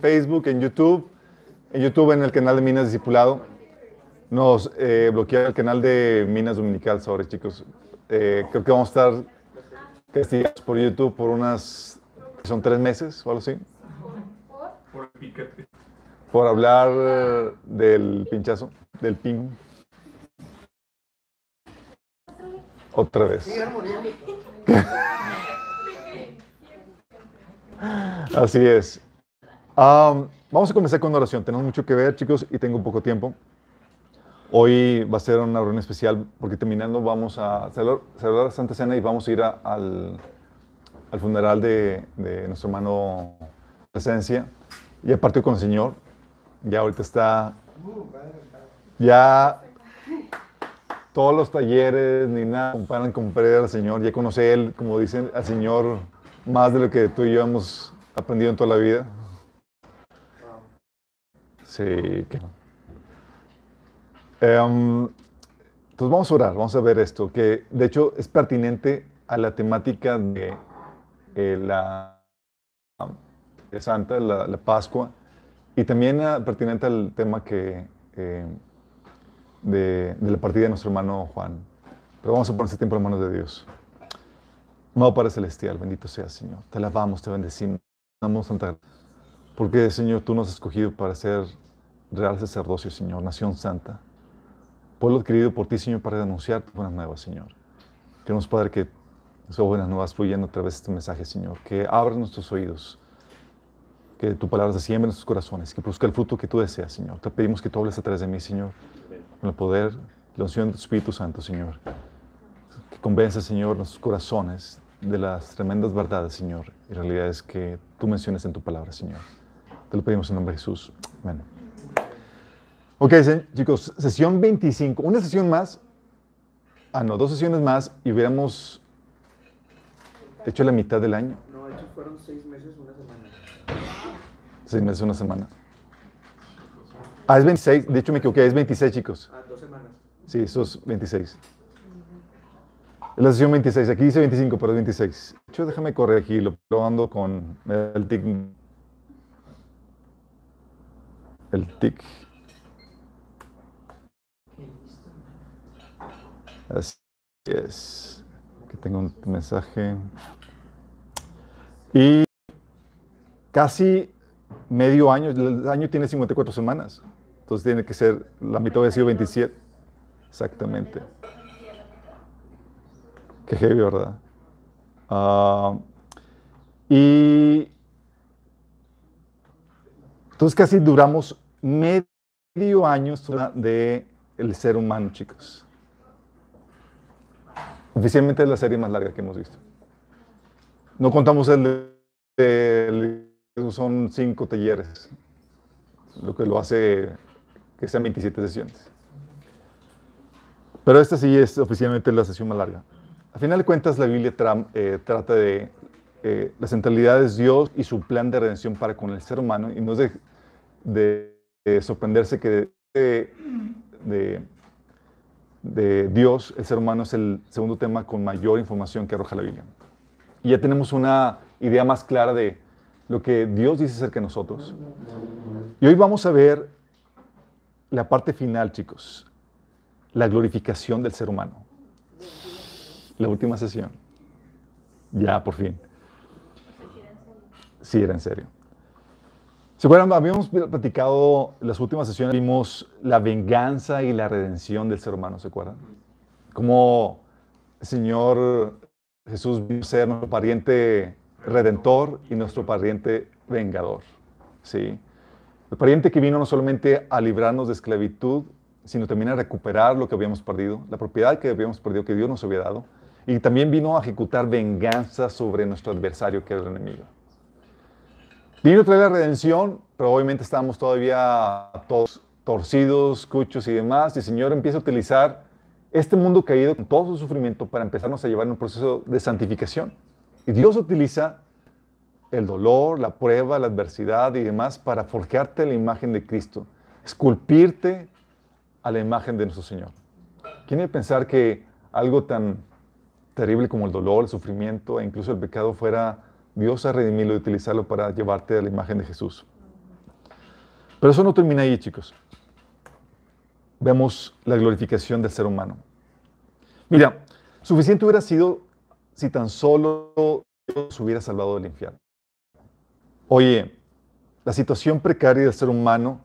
Facebook, en YouTube. En YouTube, en el canal de Minas Discipulado. Nos eh, bloquearon el canal de Minas Dominical sobre chicos. Eh, creo que vamos a estar castigados por YouTube por unas. Son tres meses o algo así. Por piquete. Por hablar del pinchazo, del ping. Otra vez. Así es. Am, vamos a comenzar con oración. Tenemos mucho que ver, chicos, y tengo poco tiempo. Hoy va a ser una reunión especial porque terminando vamos a celebrar la Santa Cena y vamos a ir a- al, al funeral de, de nuestro hermano Presencia. Ya partió con el Señor. Ya ahorita está. Ya todos los talleres ni nada comparan con perder al Señor. Ya conoce Él, como dicen, al Señor más de lo que tú y yo hemos aprendido en toda la vida. Sí. que- Em, entonces vamos a orar, vamos a ver esto, que de hecho es pertinente a la temática de la Santa, la, Pascua, y también pertinente al tema que eh, de, la partida de nuestro hermano Juan. Pero vamos a poner ese tiempo en manos de Dios. Amado Padre Celestial, bendito sea Señor. Te alabamos, te bendecimos. Damos gracia. Porque, Señor, tú nos has escogido para ser real sacerdocio, Señor, nación santa. Pueblo adquirido por ti, Señor, para denunciar tus buenas nuevas, Señor. Queremos, Padre, que esas buenas nuevas fluyan a través de este mensaje, Señor. Que abras nuestros oídos. Que tu palabra se siembre en nuestros corazones. Que produzca el fruto que tú deseas, Señor. Te pedimos que tú hables a través de mí, Señor. Con el poder, la unción de tu Espíritu Santo, Señor. Que convence, Señor, nuestros corazones de las tremendas verdades, Señor, y realidades que tú mencionas en tu palabra, Señor. Te lo pedimos en nombre de Jesús. Amén. Ok, chicos, sesión 25. Una sesión más. Ah, no, dos sesiones más y hubiéramos hecho la mitad del año. No, de hecho fueron seis meses, una semana. Seis meses, una semana. Ah, es 26. De hecho, me equivoqué. Es 26, chicos. Ah, dos semanas. Sí, eso es 26. Es la sesión 26. Aquí dice 25, pero es 26. De hecho, déjame corregir. Lo lo ando con el tic. El tic. Así es. Aquí tengo un mensaje. Y casi medio año. El año tiene 54 semanas. Entonces tiene que ser, la mitad hubiera sido 27. Exactamente. Qué heavy, ¿verdad? Ah, y entonces casi duramos medio año de el ser humano, chicos. Oficialmente es la serie más larga que hemos visto. No contamos el el- son cinco talleres, lo que lo hace que sean 27 sesiones. Pero esta sí es oficialmente la sesión más larga. Al final de cuentas, la Biblia eh, trata de eh, la centralidad es Dios y su plan de redención para con el ser humano, y no es de sorprenderse que de, de- de Dios, el ser humano es el segundo tema con mayor información que arroja la Biblia. Y ya tenemos una idea más clara de lo que Dios dice acerca de nosotros. Y hoy vamos a ver la parte final, chicos, la glorificación del ser humano. La última sesión. Ya, por fin. Sí, era en serio. ¿Se acuerdan? Habíamos platicado las últimas sesiones, vimos la venganza y la redención del ser humano, ¿se acuerdan? Como el Señor Jesús vino a ser nuestro pariente redentor y nuestro pariente vengador. ¿sí? El pariente que vino no solamente a librarnos de esclavitud, sino también a recuperar lo que habíamos perdido, la propiedad que habíamos perdido, que Dios nos había dado. Y también vino a ejecutar venganza sobre nuestro adversario, que era el enemigo. Vino a traer la redención, pero obviamente estábamos todavía todos torcidos, cuchos y demás. Y el Señor empieza a utilizar este mundo caído con todo su sufrimiento para empezarnos a llevar en un proceso de santificación. Y Dios utiliza el dolor, la prueba, la adversidad y demás para forjarte la imagen de Cristo, esculpirte a la imagen de nuestro Señor. ¿Quién a pensar que algo tan terrible como el dolor, el sufrimiento e incluso el pecado fuera Dios a redimirlo y utilizarlo para llevarte a la imagen de Jesús? Pero eso no termina ahí, chicos. Vemos la glorificación del ser humano. Mira, suficiente hubiera sido si tan solo Dios hubiera salvado del infierno. Oye, la situación precaria del ser humano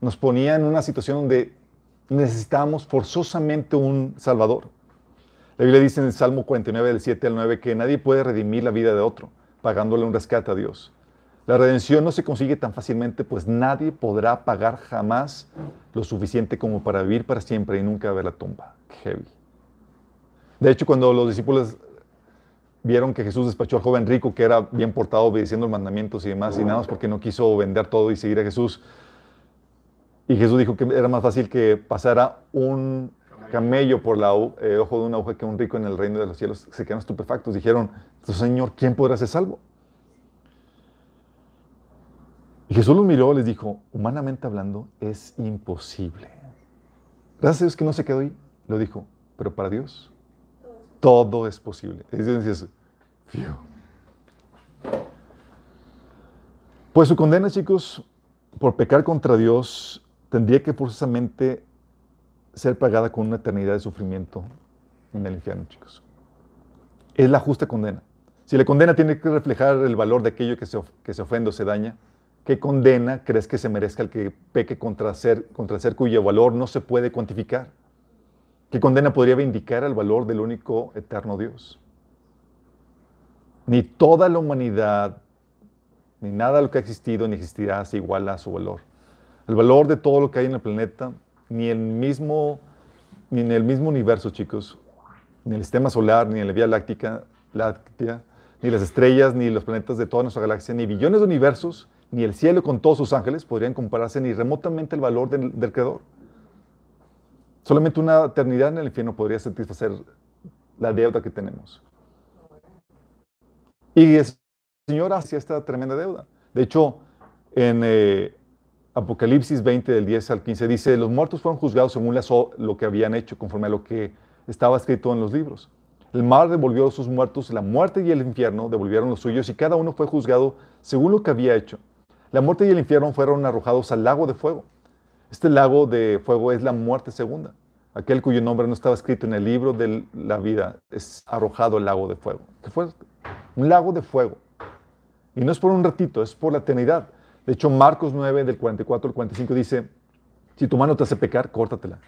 nos ponía en una situación donde necesitábamos forzosamente un Salvador. La Biblia dice en el Salmo 49, del 7 al 9, que nadie puede redimir la vida de otro, pagándole un rescate a Dios. La redención no se consigue tan fácilmente, pues nadie podrá pagar jamás lo suficiente como para vivir para siempre y nunca ver la tumba. heavy. De hecho, cuando los discípulos vieron que Jesús despachó al joven rico, que era bien portado, obedeciendo los mandamientos y demás, y nada más porque no quiso vender todo y seguir a Jesús, y Jesús dijo que era más fácil que pasara un camello por el eh, ojo de una aguja que un rico en el reino de los cielos. Se quedaron estupefactos. Dijeron, Señor, ¿quién podrá ser salvo? Y Jesús los miró y les dijo, humanamente hablando, es imposible. Gracias a Dios que no se quedó ahí, lo dijo, pero para Dios todo es posible. Pues su condena, chicos, por pecar contra Dios tendría que forzosamente ser pagada con una eternidad de sufrimiento en el infierno, chicos. Es la justa condena. Si la condena tiene que reflejar el valor de aquello que se, que se ofende o se daña, ¿qué condena crees que se merezca el que peque contra ser, contra ser cuyo valor no se puede cuantificar? ¿Qué condena podría vindicar el valor del único eterno Dios? Ni toda la humanidad, ni nada de lo que ha existido ni existirá se iguala a su valor. El valor de todo lo que hay en el planeta, ni, el mismo, ni en el mismo universo, chicos, ni el sistema solar, ni en la Vía Láctea, Láctea, ni las estrellas, ni los planetas de toda nuestra galaxia, ni billones de universos, ni el cielo con todos sus ángeles podrían compararse ni remotamente el valor del, Creador. Solamente una eternidad en el infierno podría satisfacer la deuda que tenemos. Y el Señor hacía esta tremenda deuda. De hecho, en eh, Apocalipsis 20, del 10 al 15, dice, los muertos fueron juzgados según lo que habían hecho, conforme a lo que estaba escrito en los libros. El mar devolvió a sus muertos, la muerte y el infierno devolvieron los suyos, y cada uno fue juzgado según lo que había hecho. La muerte y el infierno fueron arrojados al lago de fuego. Este lago de fuego es la muerte segunda. Aquel cuyo nombre no estaba escrito en el libro de la vida es arrojado al lago de fuego. ¿Qué fue? Un lago de fuego. Y no es por un ratito, es por la eternidad. De hecho, Marcos 9, del 44 al 45 dice, si tu mano te hace pecar, córtatela.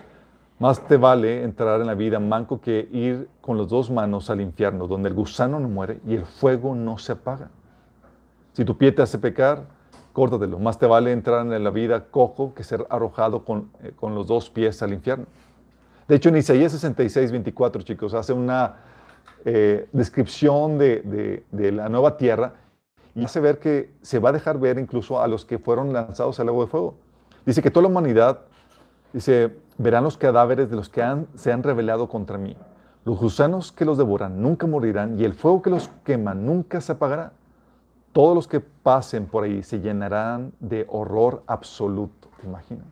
Más te vale entrar en la vida manco que ir con las dos manos al infierno, donde el gusano no muere y el fuego no se apaga. Si tu pie te hace pecar, córtatelo. Más te vale entrar en la vida cojo que ser arrojado con, eh, con los dos pies al infierno. De hecho, en Isaías 66, 24, chicos, hace una eh, descripción de, de la nueva tierra y hace ver que se va a dejar ver incluso a los que fueron lanzados al lago de fuego. Dice que toda la humanidad, dice, verán los cadáveres de los que se han rebelado contra mí. Los gusanos que los devoran nunca morirán y el fuego que los quema nunca se apagará. Todos los que pasen por ahí se llenarán de horror absoluto. ¿Te imaginas?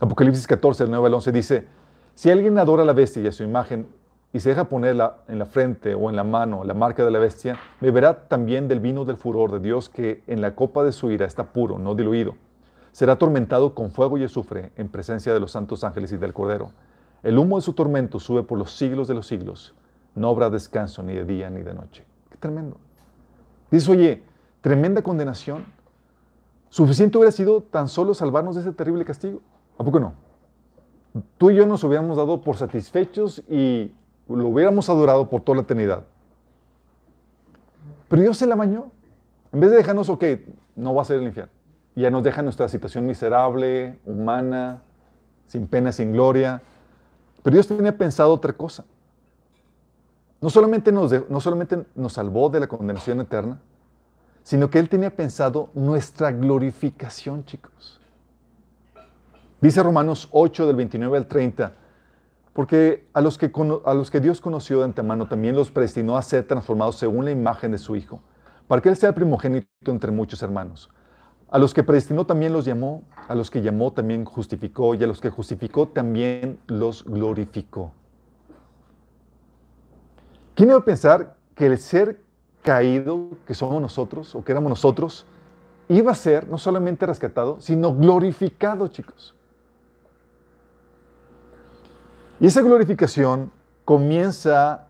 Apocalipsis 14, el 9 al 11 dice, si alguien adora a la bestia y a su imagen y se deja ponerla en la frente o en la mano la marca de la bestia, beberá también del vino del furor de Dios que en la copa de su ira está puro, no diluido. Será atormentado con fuego y azufre en presencia de los santos ángeles y del Cordero. El humo de su tormento sube por los siglos de los siglos. No habrá descanso ni de día ni de noche. Qué tremendo. Dice, oye, tremenda condenación. Suficiente hubiera sido tan solo salvarnos de ese terrible castigo. ¿A poco no? Tú y yo nos hubiéramos dado por satisfechos y lo hubiéramos adorado por toda la eternidad. Pero Dios se la bañó. En vez de dejarnos, ok, no va a ser el infierno. Ya nos deja nuestra situación miserable, humana, sin pena, sin gloria. Pero Dios tenía pensado otra cosa. No solamente nos, no solamente nos salvó de la condenación eterna, sino que Él tenía pensado nuestra glorificación, chicos. Dice Romanos 8 del 29 al 30, porque a los, que, a los que Dios conoció de antemano también los predestinó a ser transformados según la imagen de su Hijo, para que Él sea el primogénito entre muchos hermanos. A los que predestinó también los llamó, a los que llamó también justificó, y a los que justificó también los glorificó. ¿Quién iba a pensar que el ser caído que somos nosotros, o que éramos nosotros, iba a ser no solamente rescatado, sino glorificado, chicos. Y esa glorificación comienza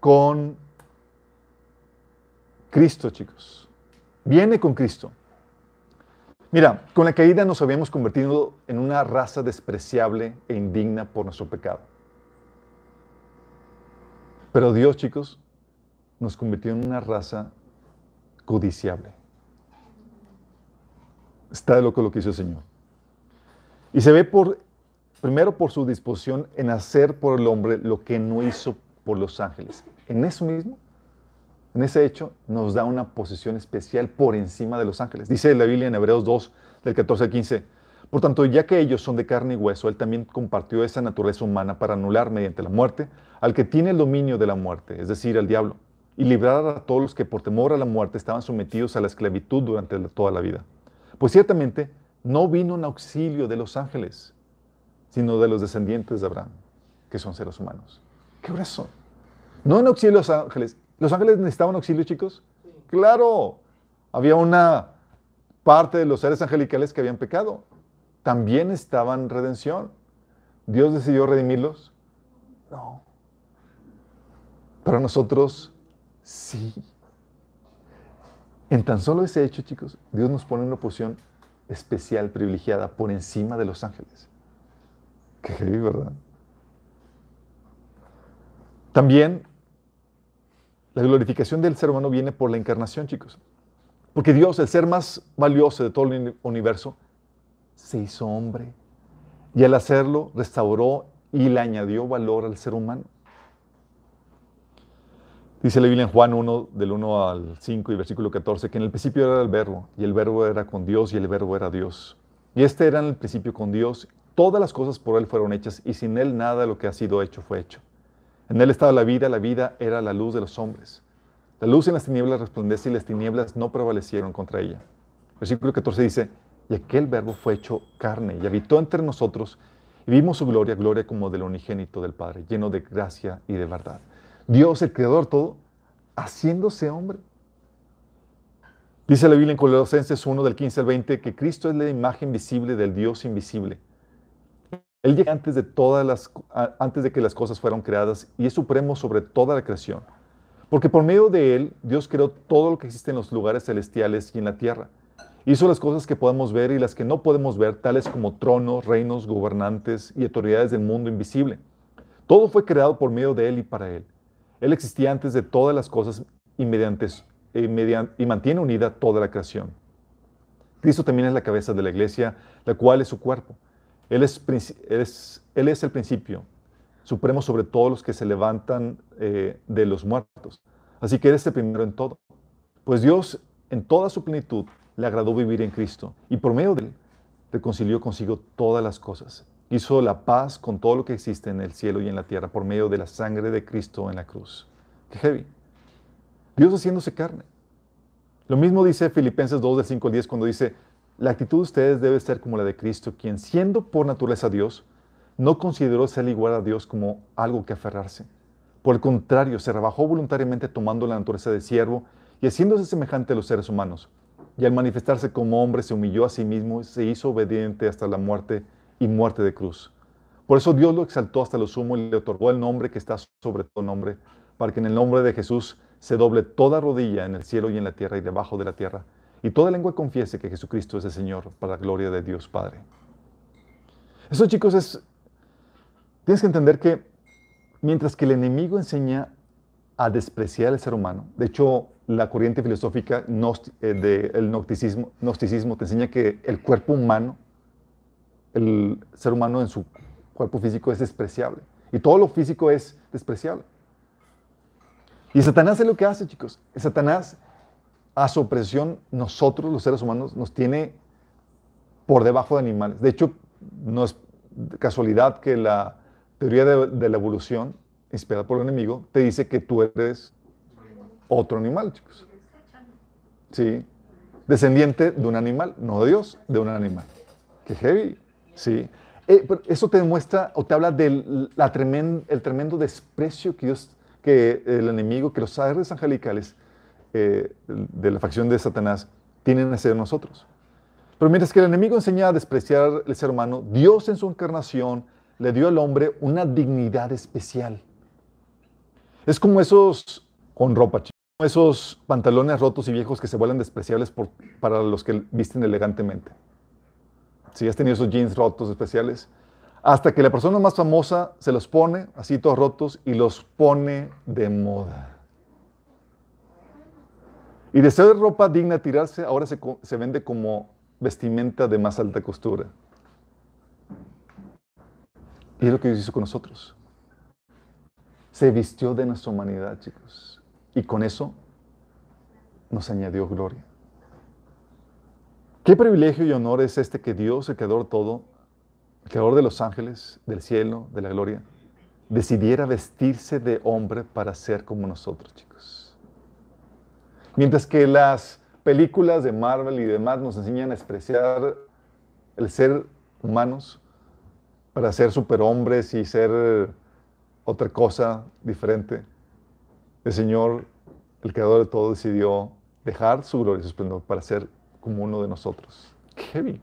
con Cristo, chicos. Viene con Cristo. Mira, con la caída nos habíamos convertido en una raza despreciable e indigna por nuestro pecado. Pero Dios, chicos, nos convirtió en una raza codiciable. Está de loco lo que hizo el Señor. Y se ve por, primero por su disposición en hacer por el hombre lo que no hizo por los ángeles. En eso mismo, en ese hecho, nos da una posición especial por encima de los ángeles. Dice la Biblia en Hebreos 2, del 14 al 15. Por tanto, ya que ellos son de carne y hueso, Él también compartió esa naturaleza humana para anular mediante la muerte al que tiene el dominio de la muerte, es decir, al diablo, y librar a todos los que por temor a la muerte estaban sometidos a la esclavitud durante toda la vida. Pues ciertamente no vino en auxilio de los ángeles, sino de los descendientes de Abraham, que son seres humanos. ¿Qué son? No en auxilio de los ángeles. ¿Los ángeles necesitaban auxilio, chicos? Claro. Había una parte de los seres angelicales que habían pecado. También estaban redención. ¿Dios decidió redimirlos? No. Para nosotros, sí. En tan solo ese hecho, chicos, Dios nos pone en una posición especial, privilegiada, por encima de los ángeles. Qué heavy, ¿verdad? También la glorificación del ser humano viene por la encarnación, chicos. Porque Dios, el ser más valioso de todo el universo, se hizo hombre. Y al hacerlo, restauró y le añadió valor al ser humano. Dice la Biblia en Juan 1, del 1 al 5 y versículo 14, que en el principio era el verbo, y el verbo era con Dios, y el verbo era Dios. Y este era en el principio con Dios. Todas las cosas por Él fueron hechas, y sin Él nada de lo que ha sido hecho fue hecho. En Él estaba la vida, la vida era la luz de los hombres. La luz en las tinieblas resplandece y las tinieblas no prevalecieron contra ella. Versículo 14 dice, y aquel verbo fue hecho carne y habitó entre nosotros y vimos su gloria, gloria como del unigénito del Padre, lleno de gracia y de verdad. Dios, el creador todo, haciéndose hombre. Dice la Biblia en Colosenses 1 del 15 al 20 que Cristo es la imagen visible del Dios invisible. Él llega antes de, todas las, antes de que las cosas fueran creadas y es supremo sobre toda la creación. Porque por medio de Él, Dios creó todo lo que existe en los lugares celestiales y en la tierra. Hizo las cosas que podemos ver y las que no podemos ver, tales como tronos, reinos, gobernantes y autoridades del mundo invisible. Todo fue creado por medio de Él y para Él. Él existía antes de todas las cosas y, mediante, eh, y mantiene unida toda la creación. Cristo también es la cabeza de la iglesia, la cual es su cuerpo. Él es, el principio, supremo sobre todos los que se levantan eh, de los muertos. Así que eres el primero en todo. Pues Dios, en toda su plenitud, le agradó vivir en Cristo y por medio de él reconcilió consigo todas las cosas hizo la paz con todo lo que existe en el cielo y en la tierra por medio de la sangre de Cristo en la cruz. Qué heavy. Dios haciéndose carne. Lo mismo dice Filipenses 2 del 5 al 10 cuando dice, la actitud de ustedes debe ser como la de Cristo, quien siendo por naturaleza Dios, no consideró ser igual a Dios como algo que aferrarse. Por el contrario, se rebajó voluntariamente tomando la naturaleza de siervo y haciéndose semejante a los seres humanos. Y al manifestarse como hombre se humilló a sí mismo y se hizo obediente hasta la muerte y muerte de cruz. Por eso Dios lo exaltó hasta lo sumo y le otorgó el nombre que está sobre todo nombre, para que en el nombre de Jesús se doble toda rodilla en el cielo y en la tierra y debajo de la tierra, y toda lengua confiese que Jesucristo es el Señor, para la gloria de Dios Padre. Eso, chicos, es... Tienes que entender que mientras que el enemigo enseña a despreciar al ser humano, de hecho, la corriente filosófica eh, del gnosticismo, gnosticismo te enseña que el cuerpo humano el ser humano en su cuerpo físico es despreciable. Y todo lo físico es despreciable. Y Satanás es lo que hace, chicos. Satanás, a su opresión, nosotros, los seres humanos, nos tiene por debajo de animales. De hecho, no es casualidad que la teoría de, la evolución, inspirada por el enemigo, te dice que tú eres otro animal, chicos. Sí. Descendiente de un animal, no de Dios, de un animal. Qué heavy. Sí. Eh, eso te demuestra o te habla del la el tremendo desprecio que Dios, que el enemigo, que los ángeles angelicales eh, de la facción de Satanás tienen ser nosotros. Pero mientras que el enemigo enseña a despreciar el ser humano, Dios en su encarnación le dio al hombre una dignidad especial. Es como esos con ropa, esos pantalones rotos y viejos que se vuelven despreciables para los que visten elegantemente. Si has tenido esos jeans rotos especiales, hasta que la persona más famosa se los pone así todos rotos y los pone de moda. Y de ser ropa digna tirarse, ahora se, se vende como vestimenta de más alta costura. Y es lo que Dios hizo con nosotros. Se vistió de nuestra humanidad, chicos. Y con eso nos añadió gloria. Qué privilegio y honor es este que Dios, el creador todo, el creador de los ángeles, del cielo, de la gloria, decidiera vestirse de hombre para ser como nosotros, chicos. Mientras que las películas de Marvel y demás nos enseñan a despreciar el ser humanos para ser superhombres y ser otra cosa diferente, el Señor, el creador de todo, decidió dejar su gloria y su esplendor para ser como uno de nosotros. ¡Qué bien!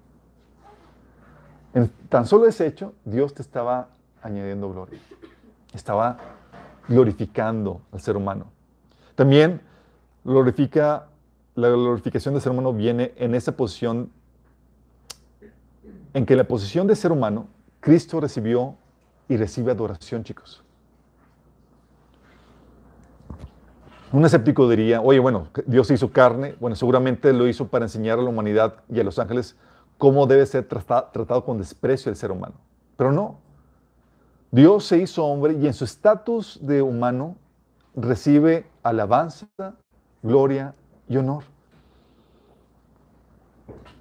En tan solo ese hecho, Dios te estaba añadiendo gloria. Estaba glorificando al ser humano. También la glorificación del ser humano viene en esa posición en que la posición de ser humano, Cristo recibió y recibe adoración, chicos. Un escéptico diría, oye, bueno, Dios hizo carne, bueno, seguramente lo hizo para enseñar a la humanidad y a los ángeles cómo debe ser tratado, con desprecio el ser humano. Pero no. Dios se hizo hombre y en su estatus de humano recibe alabanza, gloria y honor.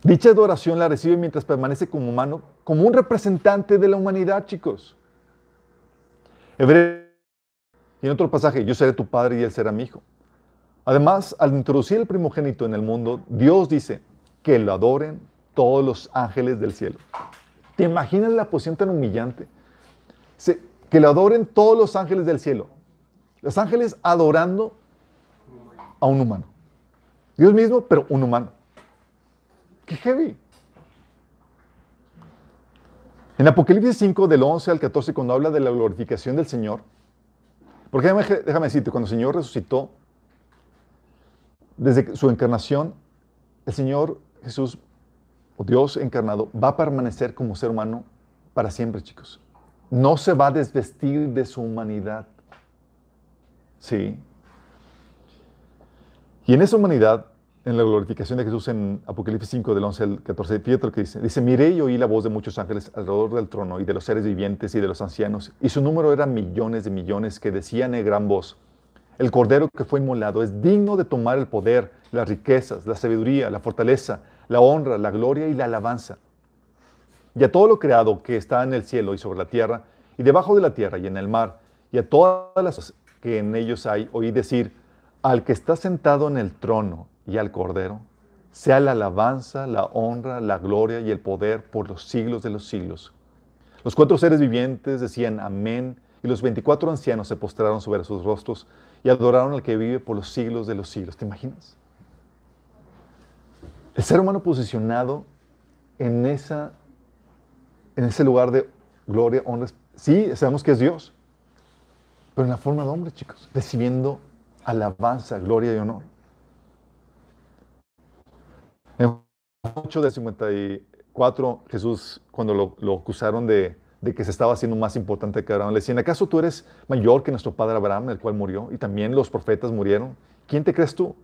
Dicha adoración la recibe mientras permanece como humano, como un representante de la humanidad, chicos. Hebreo y en otro pasaje, yo seré tu padre y él será mi hijo. Además, al introducir el primogénito en el mundo, Dios dice que lo adoren todos los ángeles del cielo. ¿Te imaginas la posición tan humillante? Que lo adoren todos los ángeles del cielo. Los ángeles adorando a un humano. Dios mismo, pero un humano. ¡Qué heavy! En Apocalipsis 5, del 11 al 14, cuando habla de la glorificación del Señor, porque déjame, decirte, cuando el Señor resucitó, desde su encarnación, el Señor Jesús, o Dios encarnado, va a permanecer como ser humano para siempre, chicos. No se va a desvestir de su humanidad. Sí. Y en esa humanidad, en la glorificación de Jesús en Apocalipsis 5, del 11 al 14, fíjate lo que dice. Dice, miré y oí la voz de muchos ángeles alrededor del trono y de los seres vivientes y de los ancianos, y su número era millones de millones que decían en gran voz, el cordero que fue inmolado es digno de tomar el poder, las riquezas, la sabiduría, la fortaleza, la honra, la gloria y la alabanza. Y a todo lo creado que está en el cielo y sobre la tierra, y debajo de la tierra y en el mar, y a todas las que en ellos hay, oí decir, al que está sentado en el trono y al Cordero, sea la alabanza, la honra, la gloria y el poder por los siglos de los siglos. Los cuatro seres vivientes decían amén y los veinticuatro ancianos se postraron sobre sus rostros y adoraron al que vive por los siglos de los siglos. ¿Te imaginas? El ser humano posicionado en, esa, en ese lugar de gloria, honra, sí, sabemos que es Dios, pero en la forma de hombre, chicos, recibiendo alabanza, gloria y honor. En 8 de 54, Jesús, cuando lo, acusaron de, que se estaba haciendo más importante que Abraham, le decían, ¿acaso tú eres mayor que nuestro padre Abraham, el cual murió? Y también los profetas murieron. ¿Quién te crees tú?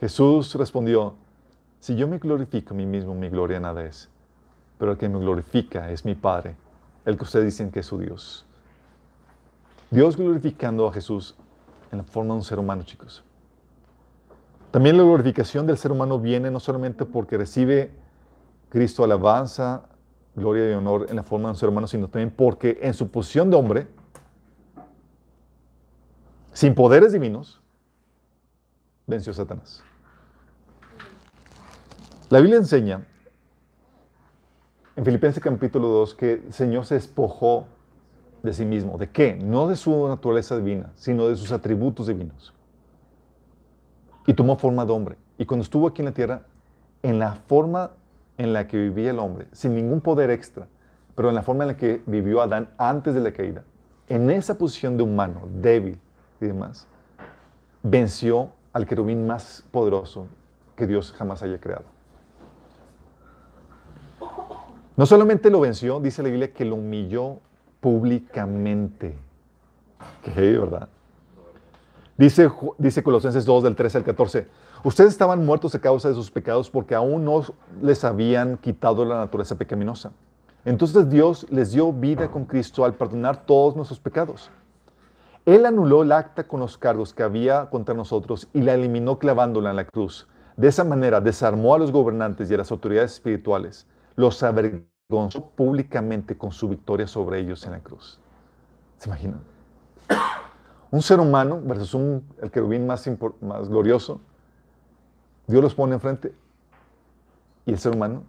Jesús respondió, si yo me glorifico a mí mismo, mi gloria nada es. Pero el que me glorifica es mi Padre, el que ustedes dicen que es su Dios. Dios glorificando a Jesús en la forma de un ser humano, chicos. También la glorificación del ser humano viene no solamente porque recibe Cristo alabanza, gloria y honor en la forma de un ser humano, sino también porque en su posición de hombre, sin poderes divinos, venció a Satanás. La Biblia enseña en Filipenses capítulo 2 que el Señor se despojó de sí mismo. ¿De qué? No de su naturaleza divina, sino de sus atributos divinos y tomó forma de hombre. y cuando estuvo aquí en la tierra, en la forma en la que vivía el hombre, sin ningún poder extra, pero en la forma en la que vivió Adán antes de la caída, en esa posición de humano, débil y demás, venció al querubín más poderoso que Dios jamás haya creado. No solamente lo venció, dice la Biblia, que lo humilló públicamente. Qué ¿verdad? Dice, dice Colosenses 2 del 13 al 14, ustedes estaban muertos a causa de sus pecados porque aún no les habían quitado la naturaleza pecaminosa. Entonces Dios les dio vida con Cristo al perdonar todos nuestros pecados. Él anuló el acta con los cargos que había contra nosotros y la eliminó clavándola en la cruz. De esa manera desarmó a los gobernantes y a las autoridades espirituales, los avergonzó públicamente con su victoria sobre ellos en la cruz. ¿Se imaginan? Un ser humano versus un, el querubín más, más glorioso, Dios los pone enfrente y el ser humano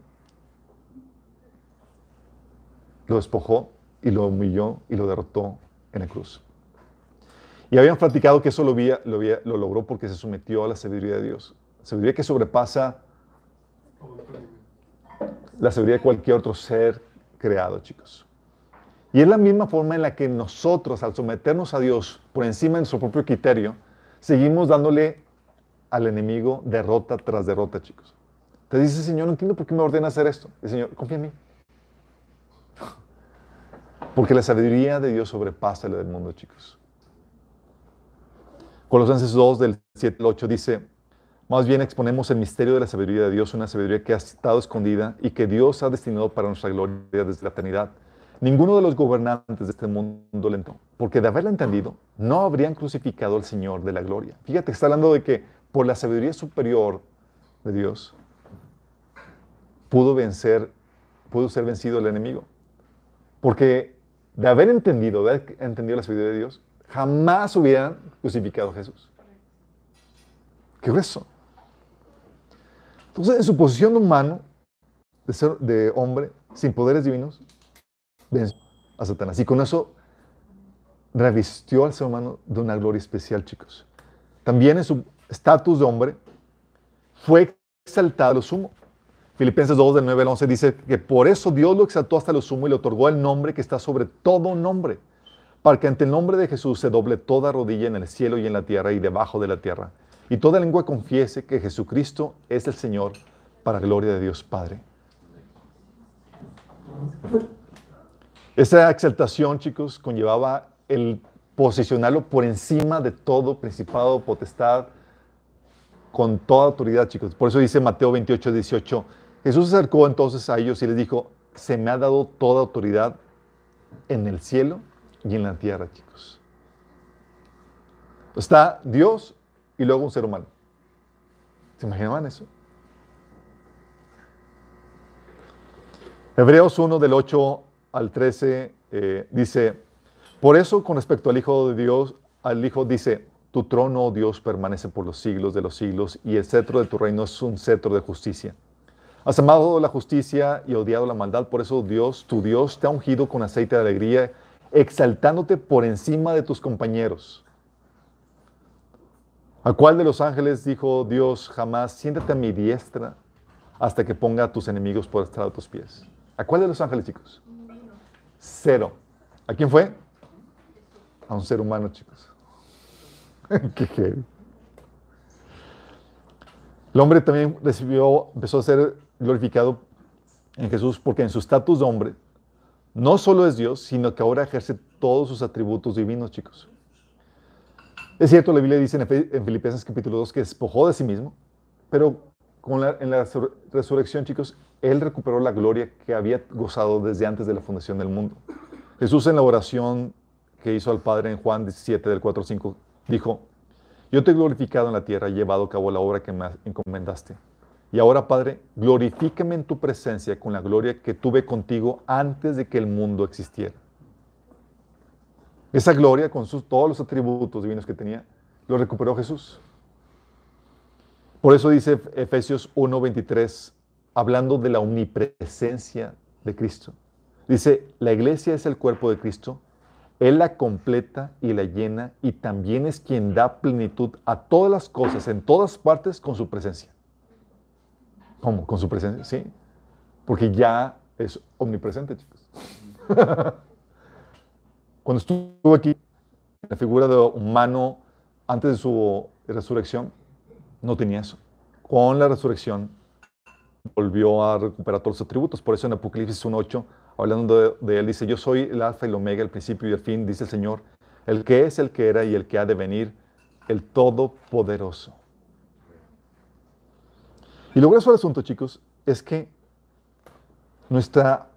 lo despojó y lo humilló y lo derrotó en la cruz. Y habían platicado que eso lo, lo, lo logró porque se sometió a la sabiduría de Dios. Sabiduría que sobrepasa la sabiduría de cualquier otro ser creado, chicos. Y es la misma forma en la que nosotros, al someternos a Dios por encima de nuestro propio criterio, seguimos dándole al enemigo derrota tras derrota, chicos. Te dice, Señor, no entiendo por qué me ordena hacer esto. Y Señor, confía en mí. Porque la sabiduría de Dios sobrepasa la del mundo, chicos. Colosenses 2, del 7 al 8 dice, más bien exponemos el misterio de la sabiduría de Dios, una sabiduría que ha estado escondida y que Dios ha destinado para nuestra gloria desde la eternidad. Ninguno de los gobernantes de este mundo le porque de haberla entendido, no habrían crucificado al Señor de la gloria. Fíjate, está hablando de que por la sabiduría superior de Dios, pudo vencer, pudo ser vencido el enemigo. Porque de haber entendido, de haber entendido la sabiduría de Dios, jamás hubieran crucificado a Jesús. Qué grueso. Entonces, en su posición de humano, de, ser, de hombre, sin poderes divinos, venció a Satanás. Y con eso revistió al ser humano de una gloria especial, chicos. También en su estatus de hombre, fue exaltado a lo sumo. Filipenses 2, del 9 al 11 dice que por eso Dios lo exaltó hasta lo sumo y le otorgó el nombre que está sobre todo nombre, para que ante el nombre de Jesús se doble toda rodilla en el cielo y en la tierra y debajo de la tierra, y toda lengua confiese que Jesucristo es el Señor, para gloria de Dios Padre. Esa exaltación, chicos, conllevaba el posicionarlo por encima de todo principado, potestad, con toda autoridad, chicos. Por eso dice Mateo 28, 18, Jesús se acercó entonces a ellos y les dijo, se me ha dado toda autoridad en el cielo y en la tierra, chicos. Está Dios y luego un ser humano. ¿Se imaginaban eso? Hebreos 1 del 8 al 13 eh, dice, por eso con respecto al Hijo de Dios, al Hijo dice, tu trono, oh Dios, permanece por los siglos de los siglos y el cetro de tu reino es un cetro de justicia. Has amado la justicia y odiado la maldad, por eso Dios, tu Dios, te ha ungido con aceite de alegría, exaltándote por encima de tus compañeros. ¿A cuál de los ángeles dijo Dios jamás, siéntate a mi diestra hasta que ponga a tus enemigos por estrado a tus pies? ¿A cuál de los ángeles, chicos? Cero. ¿A quién fue? A un ser humano, chicos. Qué El hombre también recibió, empezó a ser glorificado en Jesús porque en su estatus de hombre no solo es Dios, sino que ahora ejerce todos sus atributos divinos, chicos. Es cierto, la Biblia dice en, Filipenses capítulo 2 que despojó de sí mismo, pero en la resurrección, chicos, Él recuperó la gloria que había gozado desde antes de la fundación del mundo. Jesús en la oración que hizo al Padre en Juan 17 del 4 al 5 dijo, yo te he glorificado en la tierra y llevado a cabo la obra que me encomendaste. Y ahora, Padre, glorifícame en tu presencia con la gloria que tuve contigo antes de que el mundo existiera. Esa gloria, con sus, todos los atributos divinos que tenía, lo recuperó Jesús. Por eso dice Efesios 1:23, hablando de la omnipresencia de Cristo. Dice, la iglesia es el cuerpo de Cristo él la completa y la llena y también es quien da plenitud a todas las cosas, en todas partes, con su presencia. ¿Cómo? ¿Con su presencia? Sí. Porque ya es omnipresente, chicos. Cuando estuvo aquí, la figura de humano antes de su resurrección, no tenía eso. Con la resurrección volvió a recuperar todos los atributos. Por eso en Apocalipsis 1.8, hablando de, de, él, dice, yo soy el alfa y el omega, el principio y el fin, dice el Señor, el que es, el que era y el que ha de venir, el todopoderoso. Y lo grueso del asunto, chicos, es que nuestra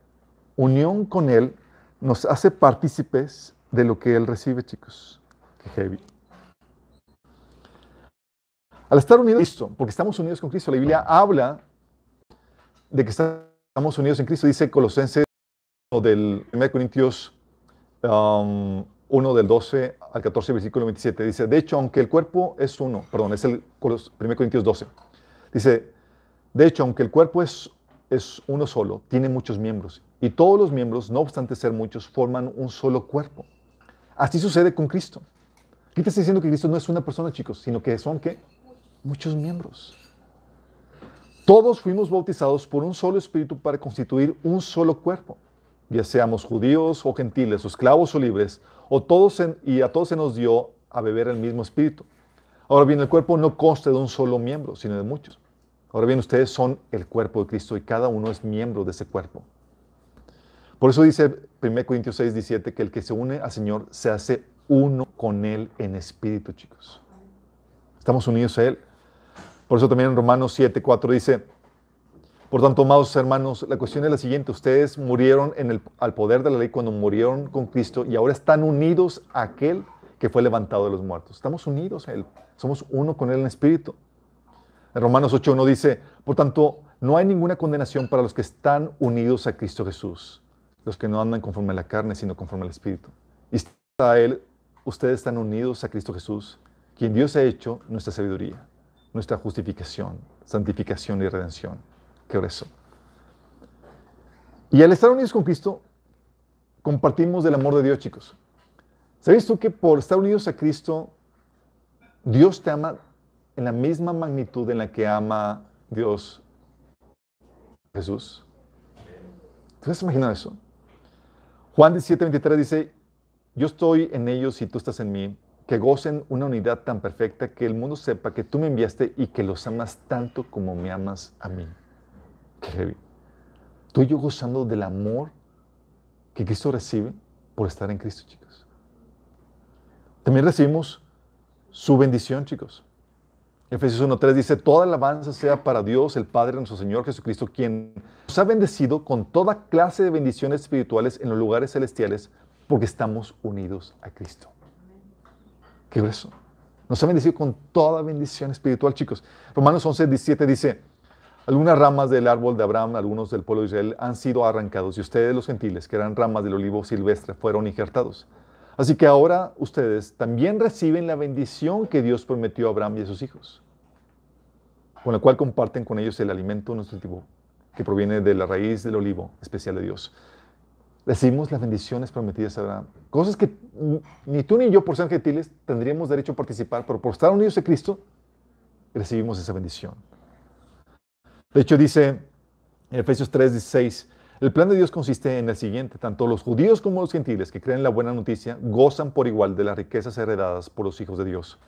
unión con Él nos hace partícipes de lo que Él recibe, chicos. Qué heavy. Al estar unidos Cristo, porque estamos unidos con Cristo, la Biblia habla de que estamos unidos en Cristo. Dice Colosenses del 1 Corintios um, 1 del 12 al 14, versículo 27. Dice, de hecho, aunque el cuerpo es uno, perdón, es el 1 Corintios 12. Dice, de hecho, aunque el cuerpo es, es uno solo, tiene muchos miembros. Y todos los miembros, no obstante ser muchos, forman un solo cuerpo. Así sucede con Cristo. Aquí te está diciendo que Cristo no es una persona, chicos, sino que son, ¿qué? Muchos miembros. Todos fuimos bautizados por un solo espíritu para constituir un solo cuerpo, ya seamos judíos o gentiles, esclavos o libres, o todos y a todos se nos dio a beber el mismo espíritu. Ahora bien, el cuerpo no consta de un solo miembro, sino de muchos. Ahora bien, ustedes son el cuerpo de Cristo y cada uno es miembro de ese cuerpo. Por eso dice 1 Corintios 6, 17 que el que se une al Señor se hace uno con Él en espíritu, chicos. Estamos unidos a Él. Por eso también en Romanos 7, 4 dice, por tanto, amados hermanos, la cuestión es la siguiente. Ustedes murieron en el, al poder de la ley cuando murieron con Cristo y ahora están unidos a aquel que fue levantado de los muertos. Estamos unidos a Él. Somos uno con Él en espíritu. En Romanos 8, 1 dice, por tanto, no hay ninguna condenación para los que están unidos a Cristo Jesús, los que no andan conforme a la carne, sino conforme al Espíritu. Y a Él, ustedes están unidos a Cristo Jesús, quien Dios ha hecho nuestra sabiduría nuestra justificación, santificación y redención. Qué eso. Y al estar unidos con Cristo, compartimos del amor de Dios, chicos. ¿Sabes tú que por estar unidos a Cristo, Dios te ama en la misma magnitud en la que ama Dios Jesús? ¿Te has imaginado eso? Juan 17, dice, yo estoy en ellos y tú estás en mí que gocen una unidad tan perfecta que el mundo sepa que tú me enviaste y que los amas tanto como me amas a mí. Qué heavy. Tú yo gozando del amor que Cristo recibe por estar en Cristo, chicos. También recibimos su bendición, chicos. Efesios 1.3 dice, toda alabanza sea para Dios, el Padre nuestro Señor Jesucristo, quien nos ha bendecido con toda clase de bendiciones espirituales en los lugares celestiales, porque estamos unidos a Cristo. Qué grueso. Nos ha bendecido con toda bendición espiritual, chicos. Romanos 11, 17 dice, algunas ramas del árbol de Abraham, algunos del pueblo de Israel, han sido arrancados y ustedes los gentiles, que eran ramas del olivo silvestre, fueron injertados. Así que ahora ustedes también reciben la bendición que Dios prometió a Abraham y a sus hijos, con la cual comparten con ellos el alimento nutritivo que proviene de la raíz del olivo especial de Dios recibimos las bendiciones prometidas a Abraham. Cosas que ni tú ni yo, por ser gentiles, tendríamos derecho a participar, pero por estar unidos a Cristo, recibimos esa bendición. De hecho, dice en Efesios 3, 16, el plan de Dios consiste en el siguiente, tanto los judíos como los gentiles que creen la buena noticia gozan por igual de las riquezas heredadas por los hijos de Dios.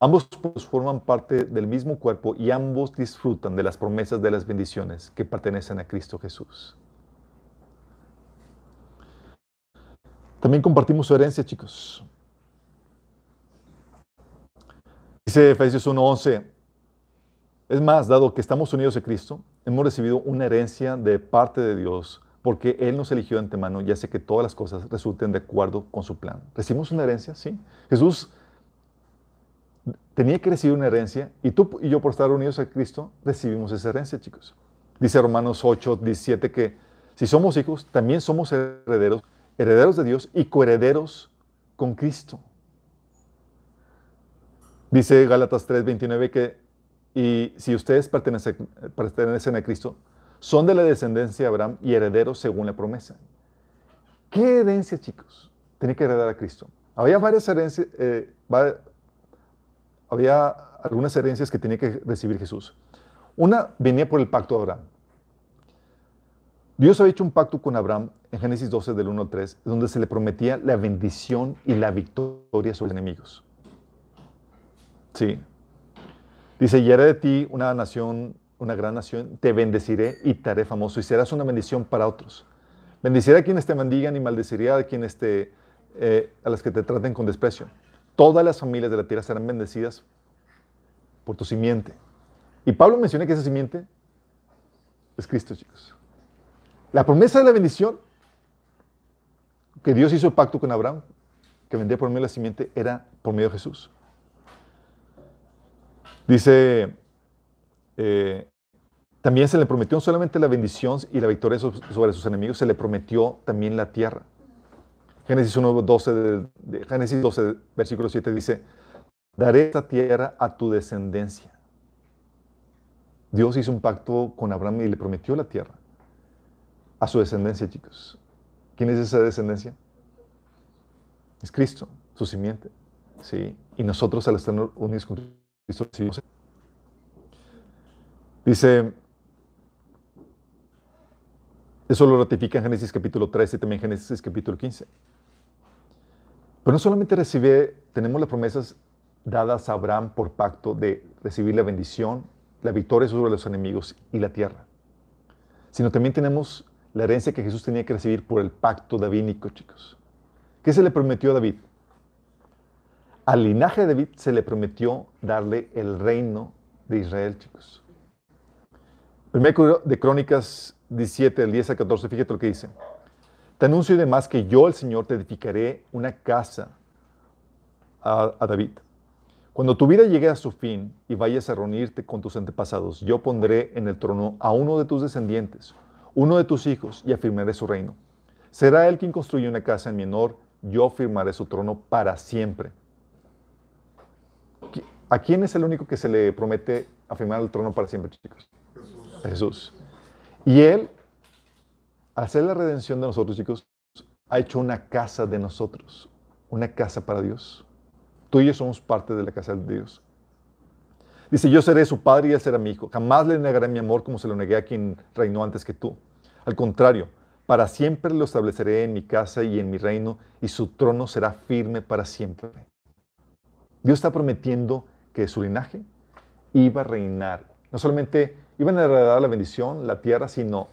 Ambos forman parte del mismo cuerpo y ambos disfrutan de las promesas de las bendiciones que pertenecen a Cristo Jesús. También compartimos su herencia, chicos. Dice Efesios 1:11, es más, dado que estamos unidos a Cristo, hemos recibido una herencia de parte de Dios, porque Él nos eligió de antemano y hace que todas las cosas resulten de acuerdo con su plan. ¿Recibimos una herencia? Sí. Jesús tenía que recibir una herencia y tú y yo por estar unidos a Cristo recibimos esa herencia, chicos. Dice Romanos 8, 17 que si somos hijos, también somos herederos herederos de Dios y coherederos con Cristo. Dice Gálatas 3:29 que, y si ustedes pertenecen, pertenecen a Cristo, son de la descendencia de Abraham y herederos según la promesa. ¿Qué herencia, chicos? Tenía que heredar a Cristo. Había varias herencias, eh, había algunas herencias que tenía que recibir Jesús. Una venía por el pacto de Abraham. Dios había hecho un pacto con Abraham en Génesis 12 del 1 al 3, donde se le prometía la bendición y la victoria sobre los enemigos. Sí. Dice, y haré de ti una nación, una gran nación, te bendeciré y te haré famoso y serás una bendición para otros. Bendeciré a quienes te bendigan y maldeciré a quienes te, eh, a las que te traten con desprecio. Todas las familias de la tierra serán bendecidas por tu simiente. Y Pablo menciona que esa simiente es Cristo, chicos. La promesa de la bendición que Dios hizo el pacto con Abraham, que vendría por medio de la simiente, era por medio de Jesús. Dice, eh, también se le prometió solamente la bendición y la victoria sobre sus enemigos, se le prometió también la tierra. Génesis 1, 12, de, Génesis 12, versículo 7 dice, daré esta tierra a tu descendencia. Dios hizo un pacto con Abraham y le prometió la tierra a su descendencia, chicos. ¿Quién es esa descendencia? Es Cristo, su simiente. ¿sí? Y nosotros al estar unidos con Dice, eso lo ratifica en Génesis capítulo 13 y también Génesis capítulo 15. Pero no solamente recibe, tenemos las promesas dadas a Abraham por pacto de recibir la bendición, la victoria sobre los enemigos y la tierra, sino también tenemos la herencia que Jesús tenía que recibir por el pacto davínico, chicos. ¿Qué se le prometió a David? Al linaje de David se le prometió darle el reino de Israel, chicos. Primero de Crónicas 17, del 10 a 14, fíjate lo que dice. Te anuncio y demás que yo, el Señor, te edificaré una casa a, a David. Cuando tu vida llegue a su fin y vayas a reunirte con tus antepasados, yo pondré en el trono a uno de tus descendientes, uno de tus hijos y afirmaré su reino. Será él quien construye una casa en mi honor, yo firmaré su trono para siempre. ¿A quién es el único que se le promete afirmar el trono para siempre, chicos? Jesús. Jesús. Y él, al hacer la redención de nosotros, chicos, ha hecho una casa de nosotros, una casa para Dios. Tú y yo somos parte de la casa de Dios. Dice, yo seré su padre y él será mi hijo. Jamás le negaré mi amor como se lo negué a quien reinó antes que tú. Al contrario, para siempre lo estableceré en mi casa y en mi reino, y su trono será firme para siempre. Dios está prometiendo que su linaje iba a reinar. No solamente iban a heredar la bendición, la tierra, sino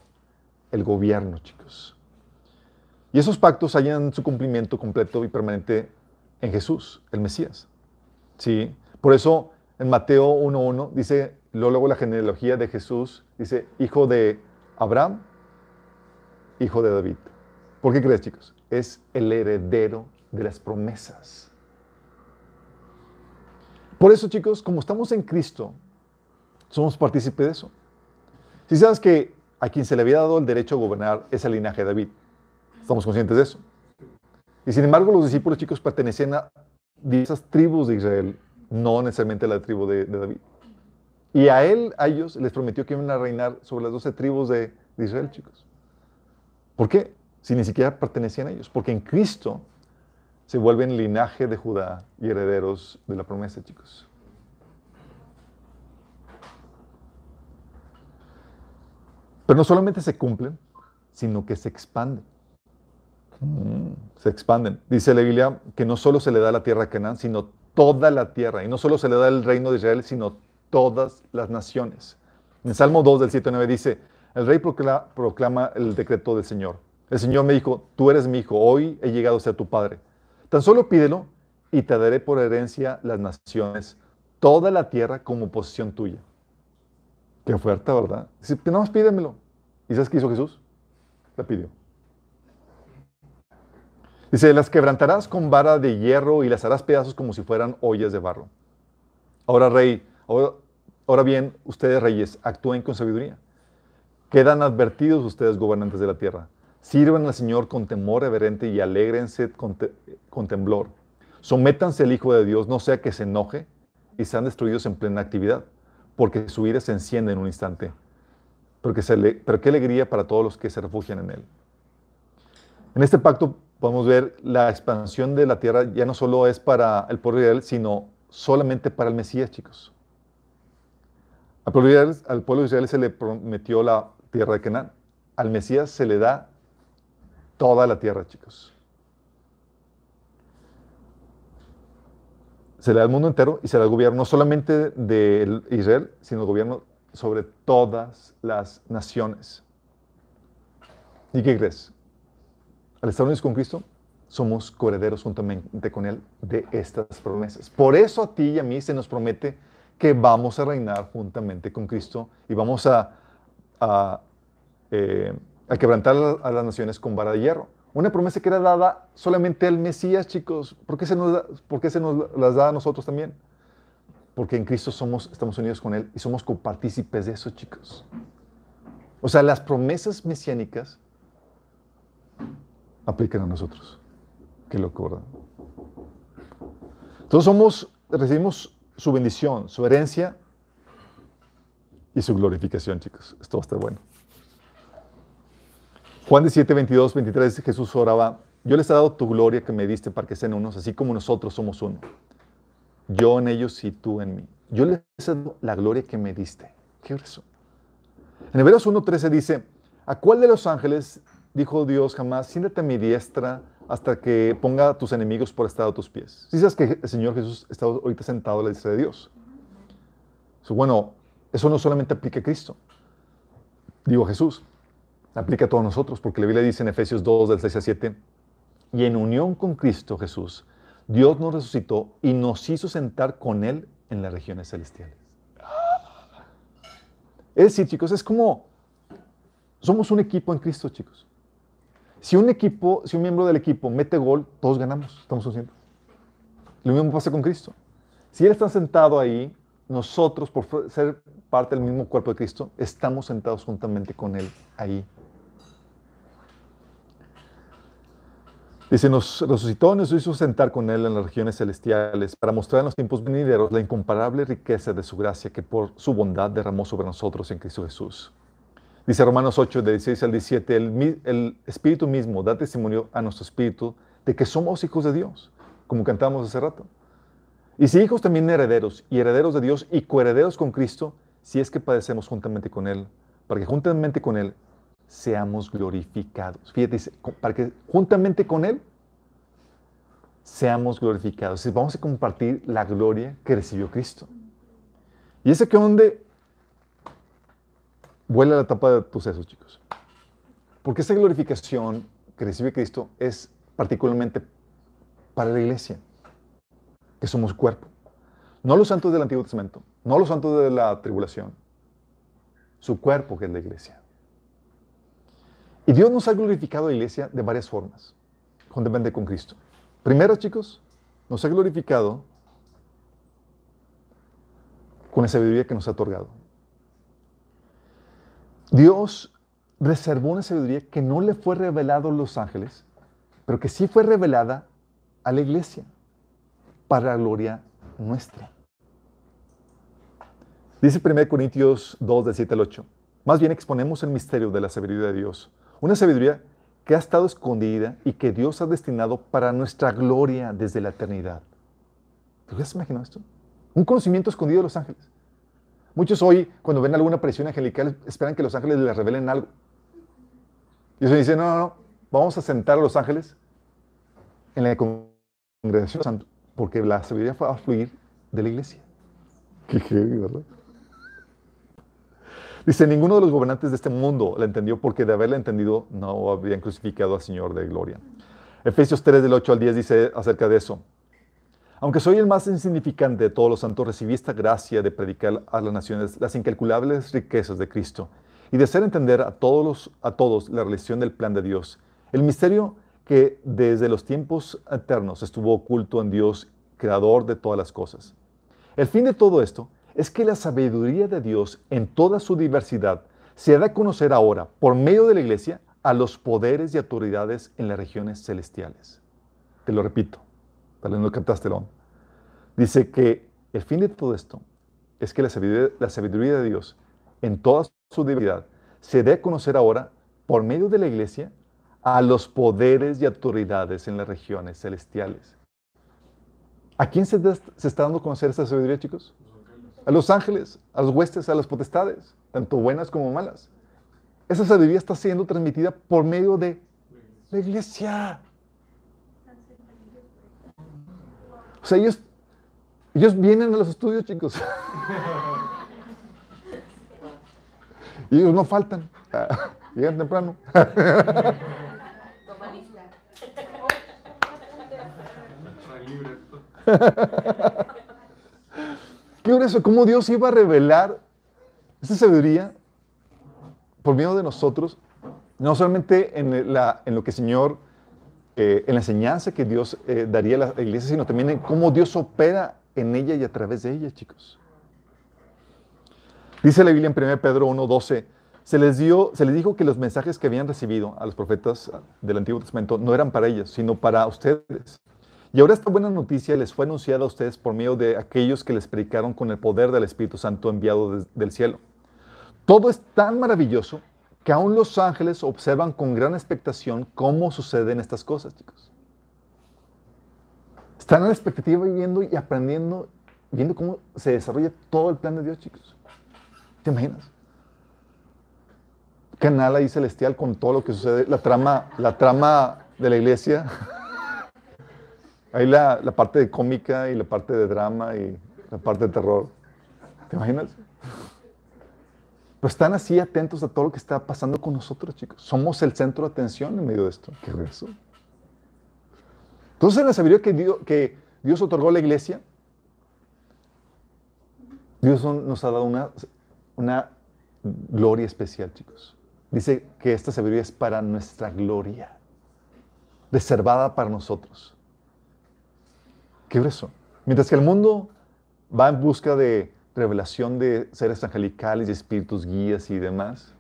el gobierno, chicos. Y esos pactos hallan su cumplimiento completo y permanente en Jesús, el Mesías. ¿Sí? Por eso en Mateo 1.1 dice, luego la genealogía de Jesús, dice, hijo de Abraham, hijo de David. ¿Por qué crees, chicos? Es el heredero de las promesas. Por eso, chicos, como estamos en Cristo, somos partícipes de eso. Si sabes que a quien se le había dado el derecho a gobernar es el linaje de David, estamos conscientes de eso. Y sin embargo, los discípulos, chicos, pertenecían a esas tribus de Israel no necesariamente la tribu de, David. Y a él, a ellos, les prometió que iban a reinar sobre las doce tribus de, Israel, chicos. ¿Por qué? Si ni siquiera pertenecían a ellos. Porque en Cristo se vuelven linaje de Judá y herederos de la promesa, chicos. Pero no solamente se cumplen, sino que se expanden. Mm, se expanden. Dice la Biblia que no solo se le da la tierra a Canaán, sino toda la tierra. Y no solo se le da el reino de Israel, sino todas las naciones. En Salmo 2 del 7 9 dice, el rey proclama, el decreto del Señor. El Señor me dijo, tú eres mi hijo, hoy he llegado a ser tu padre. Tan solo pídelo y te daré por herencia las naciones, toda la tierra como posesión tuya. Qué fuerte, ¿verdad? Dice, no más pídemelo. ¿Y sabes qué hizo Jesús? La pidió. Dice, las quebrantarás con vara de hierro y las harás pedazos como si fueran ollas de barro. Ahora, rey, ahora, bien, ustedes reyes, actúen con sabiduría. Quedan advertidos ustedes, gobernantes de la tierra. Sirvan al Señor con temor reverente y alégrense con, temblor. Sométanse al Hijo de Dios, no sea que se enoje y sean destruidos en plena actividad, porque su ira se enciende en un instante. Le, pero qué alegría para todos los que se refugian en Él. En este pacto podemos ver la expansión de la tierra ya no solo es para el pueblo de Israel, sino solamente para el Mesías, chicos. Al pueblo, de Israel, al pueblo de Israel se le prometió la tierra de Canaán. Al Mesías se le da toda la tierra, chicos. Se le da el mundo entero y se le da el gobierno no solamente de Israel, sino el gobierno sobre todas las naciones. ¿Y qué crees? Al estar unidos con Cristo, somos coherederos juntamente con Él de estas promesas. Por eso a ti y a mí se nos promete que vamos a reinar juntamente con Cristo y vamos a, a, eh, a quebrantar a las naciones con vara de hierro. Una promesa que era dada solamente al Mesías, chicos. ¿Por qué se nos, da, se nos las da a nosotros también? Porque en Cristo somos, estamos unidos con Él y somos copartícipes de eso, chicos. O sea, las promesas mesiánicas aplican a nosotros. Qué loco, ¿verdad? Todos somos, recibimos su bendición, su herencia y su glorificación, chicos. Esto va a estar bueno. Juan 17, 22, 23, Jesús oraba, yo les he dado tu gloria que me diste para que sean unos, así como nosotros somos uno. Yo en ellos y tú en mí. Yo les he dado la gloria que me diste. ¿Qué eso? En Hebreos 1.13 dice, ¿a cuál de los ángeles dijo Dios jamás, siéntate a mi diestra hasta que ponga a tus enemigos por estado a tus pies? Si sabes que el Señor Jesús está ahorita sentado a la diestra de Dios. bueno, eso no solamente aplica a Cristo. Digo Jesús, aplica a todos nosotros, porque la Biblia dice en Efesios 2, del 6 a 7, y en unión con Cristo Jesús, Dios nos resucitó y nos hizo sentar con Él en las regiones celestiales. Es decir, chicos, es como, somos un equipo en Cristo, chicos. Si un equipo, si un miembro del equipo mete gol, todos ganamos, estamos conscientes. Lo mismo pasa con Cristo. Si Él está sentado ahí, nosotros, por ser parte del mismo cuerpo de Cristo, estamos sentados juntamente con Él ahí. Dice, nos resucitó, nos hizo sentar con Él en las regiones celestiales para mostrar en los tiempos venideros la incomparable riqueza de su gracia que por su bondad derramó sobre nosotros en Cristo Jesús. Dice Romanos 8, de 16 al 17, el, el Espíritu mismo da testimonio a nuestro Espíritu de que somos hijos de Dios, como cantamos hace rato. Y si hijos también herederos, y herederos de Dios, y coherederos con Cristo, si es que padecemos juntamente con Él, para que juntamente con Él seamos glorificados. Fíjate, para que juntamente con Él seamos glorificados. Vamos a compartir la gloria que recibió Cristo. Y ese que donde vuela la tapa de tus sesos, chicos. Porque esa glorificación que recibe Cristo es particularmente para la iglesia, que somos cuerpo. No los santos del Antiguo Testamento, no los santos de la tribulación, su cuerpo que es la iglesia. Y Dios nos ha glorificado a la iglesia de varias formas, juntamente con Cristo. Primero, chicos, nos ha glorificado con la sabiduría que nos ha otorgado. Dios reservó una sabiduría que no le fue revelado a los ángeles, pero que sí fue revelada a la iglesia para la gloria nuestra. Dice 1 Corintios 2, del 7 al 8. Más bien exponemos el misterio de la sabiduría de Dios una sabiduría que ha estado escondida y que Dios ha destinado para nuestra gloria desde la eternidad. ¿Te has imaginado esto? Un conocimiento escondido de los ángeles. Muchos hoy, cuando ven alguna aparición angelical, esperan que los ángeles les revelen algo. Y se dice, no, no, no, vamos a sentar a los ángeles en la congregación porque la sabiduría va a fluir de la iglesia. Qué heavy, ¿verdad? Dice, ninguno de los gobernantes de este mundo la entendió porque de haberla entendido no habían crucificado al Señor de gloria. Efesios 3 del 8 al 10 dice acerca de eso. Aunque soy el más insignificante de todos los santos, recibí esta gracia de predicar a las naciones las incalculables riquezas de Cristo y de hacer entender a todos, a todos la relación del plan de Dios, el misterio que desde los tiempos eternos estuvo oculto en Dios, creador de todas las cosas. El fin de todo esto es que la sabiduría de Dios en toda su diversidad se da a conocer ahora por medio de la iglesia a los poderes y autoridades en las regiones celestiales. Te lo repito, tal vez no captaste Dice que el fin de todo esto es que la sabiduría, de Dios en toda su diversidad se dé a conocer ahora por medio de la iglesia a los poderes y autoridades en las regiones celestiales. ¿A quién se, se está dando a conocer esta sabiduría, chicos? A los ángeles, a los huestes, a las potestades, tanto buenas como malas. Esa sabiduría está siendo transmitida por medio de la iglesia. O sea, ellos, ellos vienen a los estudios, chicos. y ellos no faltan. Llegan temprano. Qué grueso, cómo Dios iba a revelar esa sabiduría por medio de nosotros, no solamente en, la, en lo que el Señor, eh, en la enseñanza que Dios eh, daría a la iglesia, sino también en cómo Dios opera en ella y a través de ella, chicos. Dice la Biblia en 1 Pedro 1.12, se les, dio, se les dijo que los mensajes que habían recibido a los profetas del Antiguo Testamento no eran para ellos, sino para ustedes. Y ahora esta buena noticia les fue anunciada a ustedes por medio de aquellos que les predicaron con el poder del Espíritu Santo enviado del cielo. Todo es tan maravilloso que aún los ángeles observan con gran expectación cómo suceden estas cosas, chicos. Están en la expectativa viviendo y aprendiendo, viendo cómo se desarrolla todo el plan de Dios, chicos. ¿Te imaginas? Canal ahí celestial con todo lo que sucede, la trama, la trama de la iglesia. Ahí la, parte de cómica y la parte de drama y la parte de terror. ¿Te imaginas? Pero están así atentos a todo lo que está pasando con nosotros, chicos. Somos el centro de atención en medio de esto. ¿Qué es? Entonces, la sabiduría que Dios, que Dios otorgó a la iglesia, Dios nos ha dado una, una gloria especial, chicos. Dice que esta sabiduría es para nuestra gloria, reservada para nosotros. ¿Qué es eso? Mientras que el mundo va en busca de revelación de seres angelicales y espíritus guías y demás,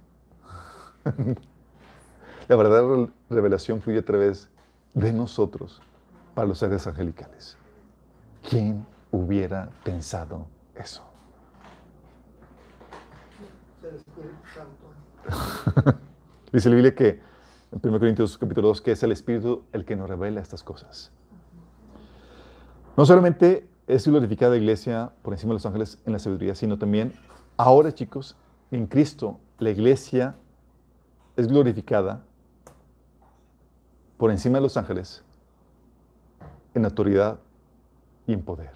la verdadera revelación fluye a través de nosotros para los seres angelicales. ¿Quién hubiera pensado eso? Dice la Biblia que en 1 Corintios capítulo 2 que es el Espíritu el que nos revela estas cosas. No solamente es glorificada la iglesia por encima de los ángeles en la sabiduría, sino también ahora, chicos, en Cristo, la iglesia es glorificada por encima de los ángeles en autoridad y en poder.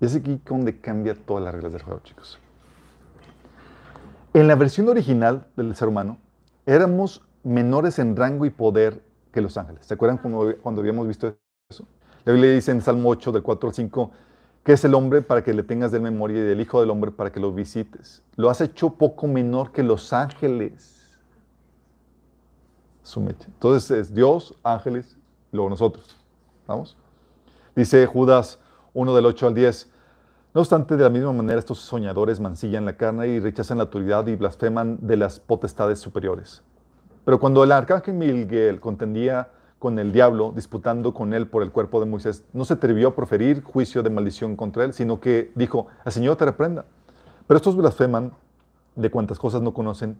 Y es aquí donde cambia todas las reglas del juego, chicos. En la versión original del ser humano, éramos menores en rango y poder que los ángeles. ¿Se acuerdan cuando, cuando habíamos visto? La Biblia dice en Salmo 8, del 4 al 5, que es el hombre para que le tengas de memoria y del Hijo del Hombre para que lo visites. Lo has hecho poco menor que los ángeles. Sumete. Entonces es Dios, ángeles, luego nosotros. ¿Vamos? Dice Judas 1 del 8 al 10. No obstante, de la misma manera estos soñadores mancillan la carne y rechazan la autoridad y blasfeman de las potestades superiores. Pero cuando el arcángel Miguel contendía con el diablo, disputando con él por el cuerpo de Moisés, no se atrevió a proferir juicio de maldición contra él, sino que dijo, el Señor te reprenda. Pero estos blasfeman de cuantas cosas no conocen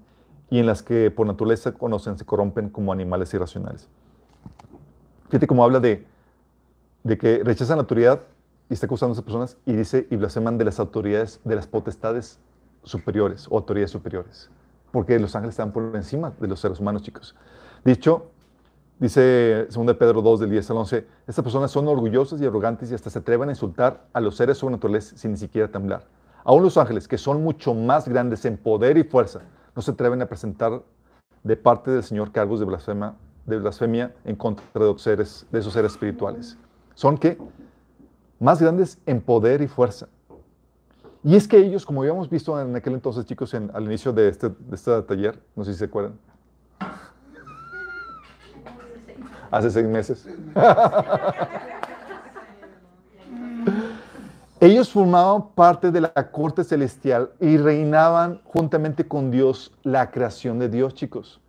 y en las que por naturaleza conocen se corrompen como animales irracionales. Fíjate cómo habla de, de que rechazan la autoridad y está acusando a esas personas y dice, y blasfeman de las autoridades, de las potestades superiores o autoridades superiores. Porque los ángeles están por encima de los seres humanos, chicos. Dicho Dice 2 Pedro 2 del 10 al 11, estas personas son orgullosas y arrogantes y hasta se atreven a insultar a los seres sobrenaturales sin ni siquiera temblar. Aún los ángeles, que son mucho más grandes en poder y fuerza, no se atreven a presentar de parte del Señor cargos de blasfemia, de blasfemia en contra de, seres, de esos seres espirituales. Son que más grandes en poder y fuerza. Y es que ellos, como habíamos visto en aquel entonces, chicos, al inicio de este, de este taller, no sé si se acuerdan, hace seis meses. Ellos formaban parte de la corte celestial y reinaban juntamente con Dios la creación de Dios, chicos.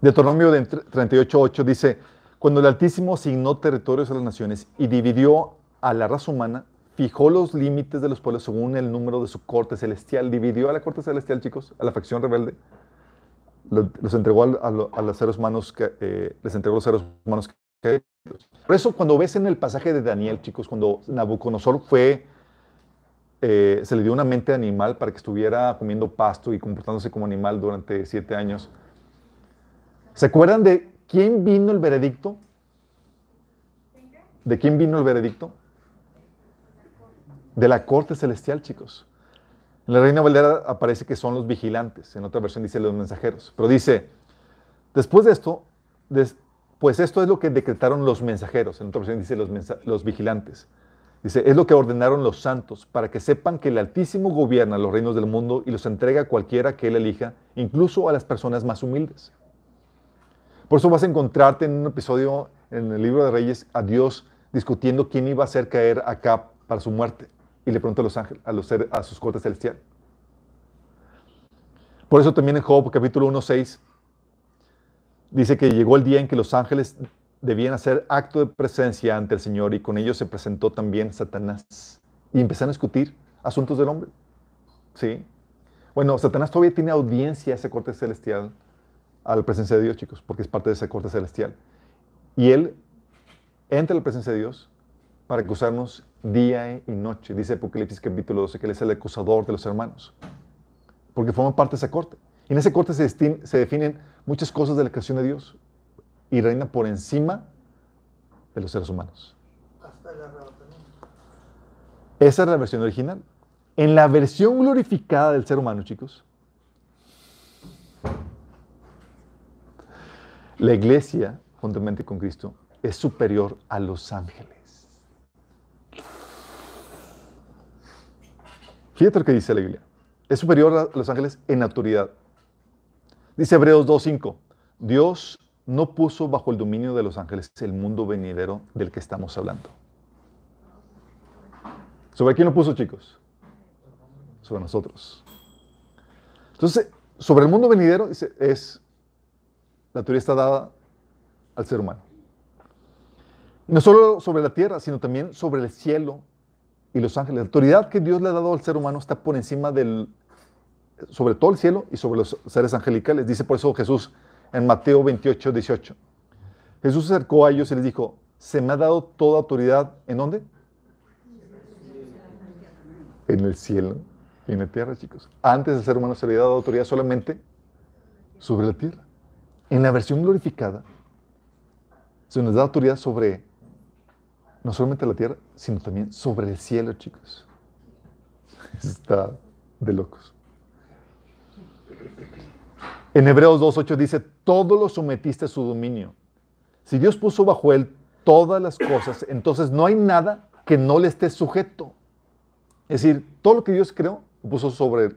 Deuteronomio 38.8 dice, cuando el Altísimo asignó territorios a las naciones y dividió a la raza humana, fijó los límites de los pueblos según el número de su corte celestial. Dividió a la corte celestial, chicos, a la facción rebelde, los entregó a, los seres humanos que, eh, les entregó a los seres humanos Por eso cuando ves en el pasaje de Daniel, chicos, cuando Nabucodonosor fue, eh, se le dio una mente animal para que estuviera comiendo pasto y comportándose como animal durante siete años. ¿Se acuerdan de quién vino el veredicto? ¿De quién vino el veredicto? De la corte celestial, chicos. En la Reina Valera aparece que son los vigilantes, en otra versión dice los mensajeros, pero dice, después de esto, pues esto es lo que decretaron los mensajeros, en otra versión dice los, vigilantes. Dice, es lo que ordenaron los santos, para que sepan que el Altísimo gobierna los reinos del mundo y los entrega a cualquiera que él elija, incluso a las personas más humildes. Por eso vas a encontrarte en un episodio en el libro de Reyes a Dios discutiendo quién iba a hacer caer acá para su muerte. Y le pregunta a los ángeles, a, los, a sus cortes celestiales. Por eso también en Job capítulo 1.6 dice que llegó el día en que los ángeles debían hacer acto de presencia ante el Señor y con ellos se presentó también Satanás. Y empezaron a discutir asuntos del hombre. ¿Sí? Bueno, Satanás todavía tiene audiencia a ese corte celestial, a la presencia de Dios, chicos, porque es parte de ese corte celestial. Y él entra a la presencia de Dios para acusarnos día y noche. Dice Apocalipsis capítulo 12 que Él es el acusador de los hermanos, porque forma parte de esa corte. Y en esa corte se, se definen muchas cosas de la creación de Dios y reina por encima de los seres humanos. Esa es la versión original. En la versión glorificada del ser humano, chicos, la iglesia, juntamente con Cristo, es superior a los ángeles. Fíjate lo que dice la Biblia. Es superior a los ángeles en autoridad. Dice Hebreos 2.5. Dios no puso bajo el dominio de los ángeles el mundo venidero del que estamos hablando. ¿Sobre quién lo puso, chicos? Sobre nosotros. Entonces, sobre el mundo venidero es, la teoría está dada al ser humano. No solo sobre la tierra, sino también sobre el cielo y los ángeles. La autoridad que Dios le ha dado al ser humano está por encima del, sobre todo el cielo y sobre los seres angelicales. Dice por eso Jesús en Mateo 28, 18. Jesús se acercó a ellos y les dijo, se me ha dado toda autoridad, ¿en dónde? En el cielo y en la tierra, chicos. Antes el ser humano se le había dado autoridad solamente sobre la tierra. En la versión glorificada se nos da autoridad sobre no solamente la tierra, sino también sobre el cielo, chicos. Está de locos. En Hebreos 2.8 dice, todo lo sometiste a su dominio. Si Dios puso bajo él todas las cosas, entonces no hay nada que no le esté sujeto. Es decir, todo lo que Dios creó, puso sobre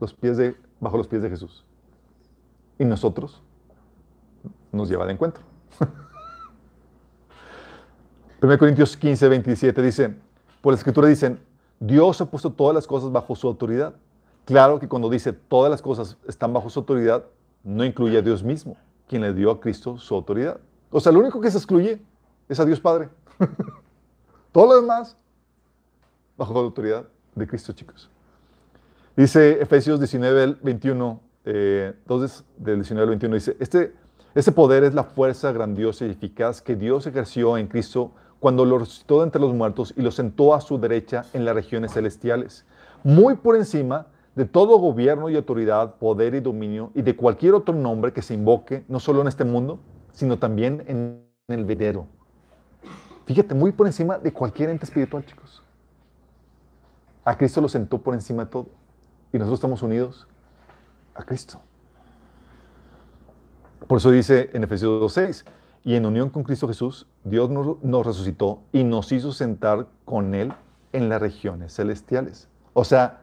los pies de, bajo los pies de Jesús. Y nosotros nos lleva de encuentro. 1 Corintios 15, 27 dice, por la escritura dicen, Dios ha puesto todas las cosas bajo su autoridad. Claro que cuando dice todas las cosas están bajo su autoridad, no incluye a Dios mismo, quien le dio a Cristo su autoridad. O sea, lo único que se excluye es a Dios Padre. Todo lo demás bajo la autoridad de Cristo, chicos. Dice Efesios 19, 21, entonces del 19 al 21, dice, este, este poder es la fuerza grandiosa y eficaz que Dios ejerció en Cristo cuando lo resucitó de entre los muertos y lo sentó a su derecha en las regiones celestiales, muy por encima de todo gobierno y autoridad, poder y dominio y de cualquier otro nombre que se invoque, no solo en este mundo, sino también en el vedero. Fíjate, muy por encima de cualquier ente espiritual, chicos. A Cristo lo sentó por encima de todo. Y nosotros estamos unidos a Cristo. Por eso dice en Efesios 2.6, y en unión con Cristo Jesús, Dios nos, resucitó y nos hizo sentar con Él en las regiones celestiales. O sea,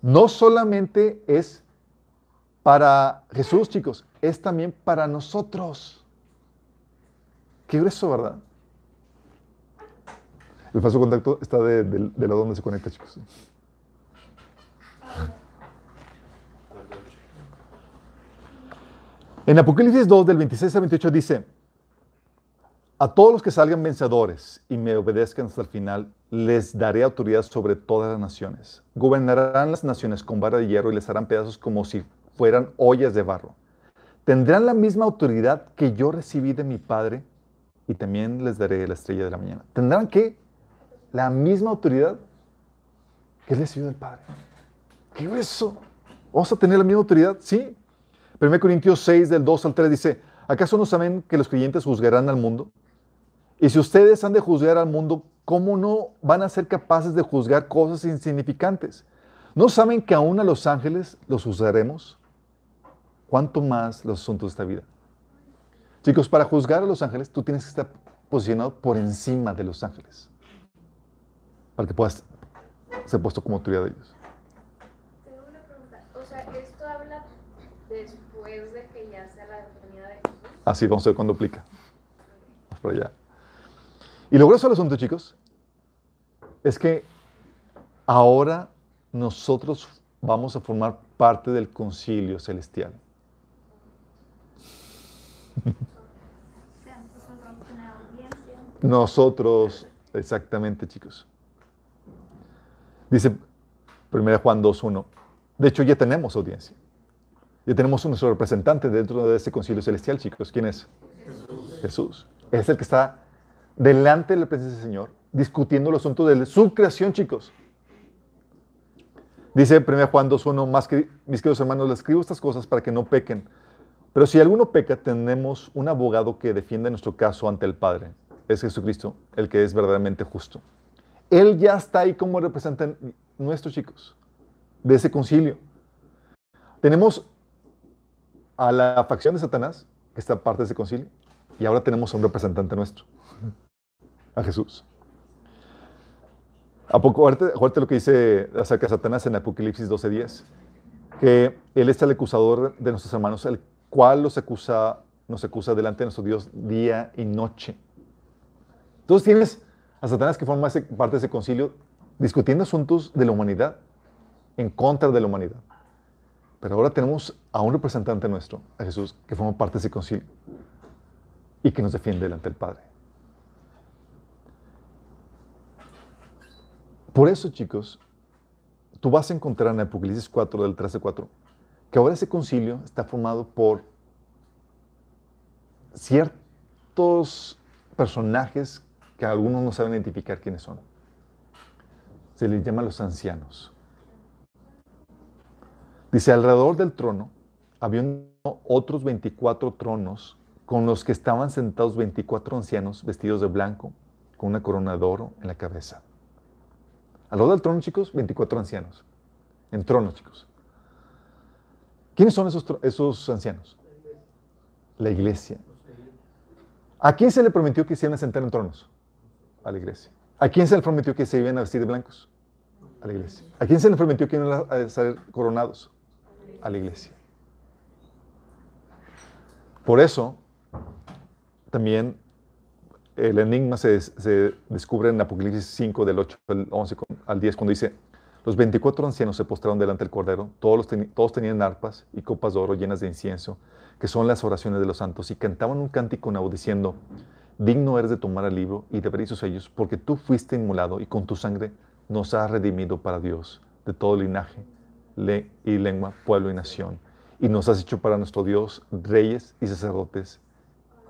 no solamente es para Jesús, chicos, es también para nosotros. Qué grueso, ¿verdad? El falso contacto está de, de lado donde se conecta, chicos. En Apocalipsis 2, del 26 al 28, dice, a todos los que salgan vencedores y me obedezcan hasta el final, les daré autoridad sobre todas las naciones. Gobernarán las naciones con vara de hierro y les harán pedazos como si fueran ollas de barro. tendrán la misma autoridad que yo recibí de mi Padre y también les daré la estrella de la mañana. ¿Tendrán qué? La misma autoridad que recibió del Padre. ¿Qué es eso? ¿Vamos a tener la misma autoridad? Sí. 1 Corintios 6, del 2 al 3 dice, ¿acaso no saben que los creyentes juzgarán al mundo? Y si ustedes han de juzgar al mundo, ¿cómo no van a ser capaces de juzgar cosas insignificantes? ¿No saben que aún a los ángeles los juzgaremos? ¿Cuánto más los asuntos de esta vida? Chicos, para juzgar a los ángeles, tú tienes que estar posicionado por encima de los ángeles. Para que puedas ser puesto como autoridad de ellos. Tengo una pregunta. O sea, esto habla después de que ya sea la venida de Jesús. Así vamos a ver cuándo aplica. Vamos por allá. Y lo grueso del asunto, chicos, es que ahora nosotros vamos a formar parte del concilio celestial. Nosotros, exactamente, chicos. Dice 1 Juan 2.1. De hecho, ya tenemos audiencia. Ya tenemos nuestro representante dentro de ese concilio celestial, chicos. ¿Quién es? Jesús. Jesús. Es el que está delante de la presencia del Señor, discutiendo los asuntos de su creación, chicos. Dice 1 Juan 2.1, más que mis queridos hermanos, les escribo estas cosas para que no pequen. Pero si alguno peca, tenemos un abogado que defiende nuestro caso ante el Padre. Es Jesucristo, el que es verdaderamente justo. Él ya está ahí como representante nuestros chicos, de ese concilio. Tenemos a la facción de Satanás, que está parte de ese concilio, y ahora tenemos a un representante nuestro, a Jesús. ¿A poco? Acuérdate lo que dice acerca de Satanás en Apocalipsis 12:10, que él es el acusador de nuestros hermanos, el cual los acusa, nos acusa delante de nuestro Dios día y noche. Entonces tienes a Satanás que forma parte de ese concilio discutiendo asuntos de la humanidad, en contra de la humanidad. Pero ahora tenemos a un representante nuestro, a Jesús, que forma parte de ese concilio y que nos defiende delante del Padre. Por eso, chicos, tú vas a encontrar en Apocalipsis 4, del 13 4, que ahora ese concilio está formado por ciertos personajes que algunos no saben identificar quiénes son. Se les llama los ancianos. Dice, alrededor del trono había otros 24 tronos con los que estaban sentados 24 ancianos vestidos de blanco, con una corona de oro en la cabeza. Alrededor del trono, chicos, 24 ancianos. En tronos, chicos. ¿Quiénes son esos, esos ancianos? La iglesia. ¿A quién se le prometió que se iban a sentar en tronos? A la iglesia. ¿A quién se le prometió que se iban a vestir de blancos? A la iglesia. ¿A quién se le prometió que iban a ser coronados? A la iglesia. Por eso, también el enigma se, descubre en Apocalipsis 5, del 8 al 11 al 10, cuando dice, los 24 ancianos se postraron delante del Cordero, todos, todos tenían arpas y copas de oro llenas de incienso, que son las oraciones de los santos, y cantaban un cántico nuevo diciendo, digno eres de tomar el libro y de abrir sus sellos, porque tú fuiste inmolado y con tu sangre nos has redimido para Dios de todo linaje le y lengua, pueblo y nación, y nos has hecho para nuestro Dios reyes y sacerdotes,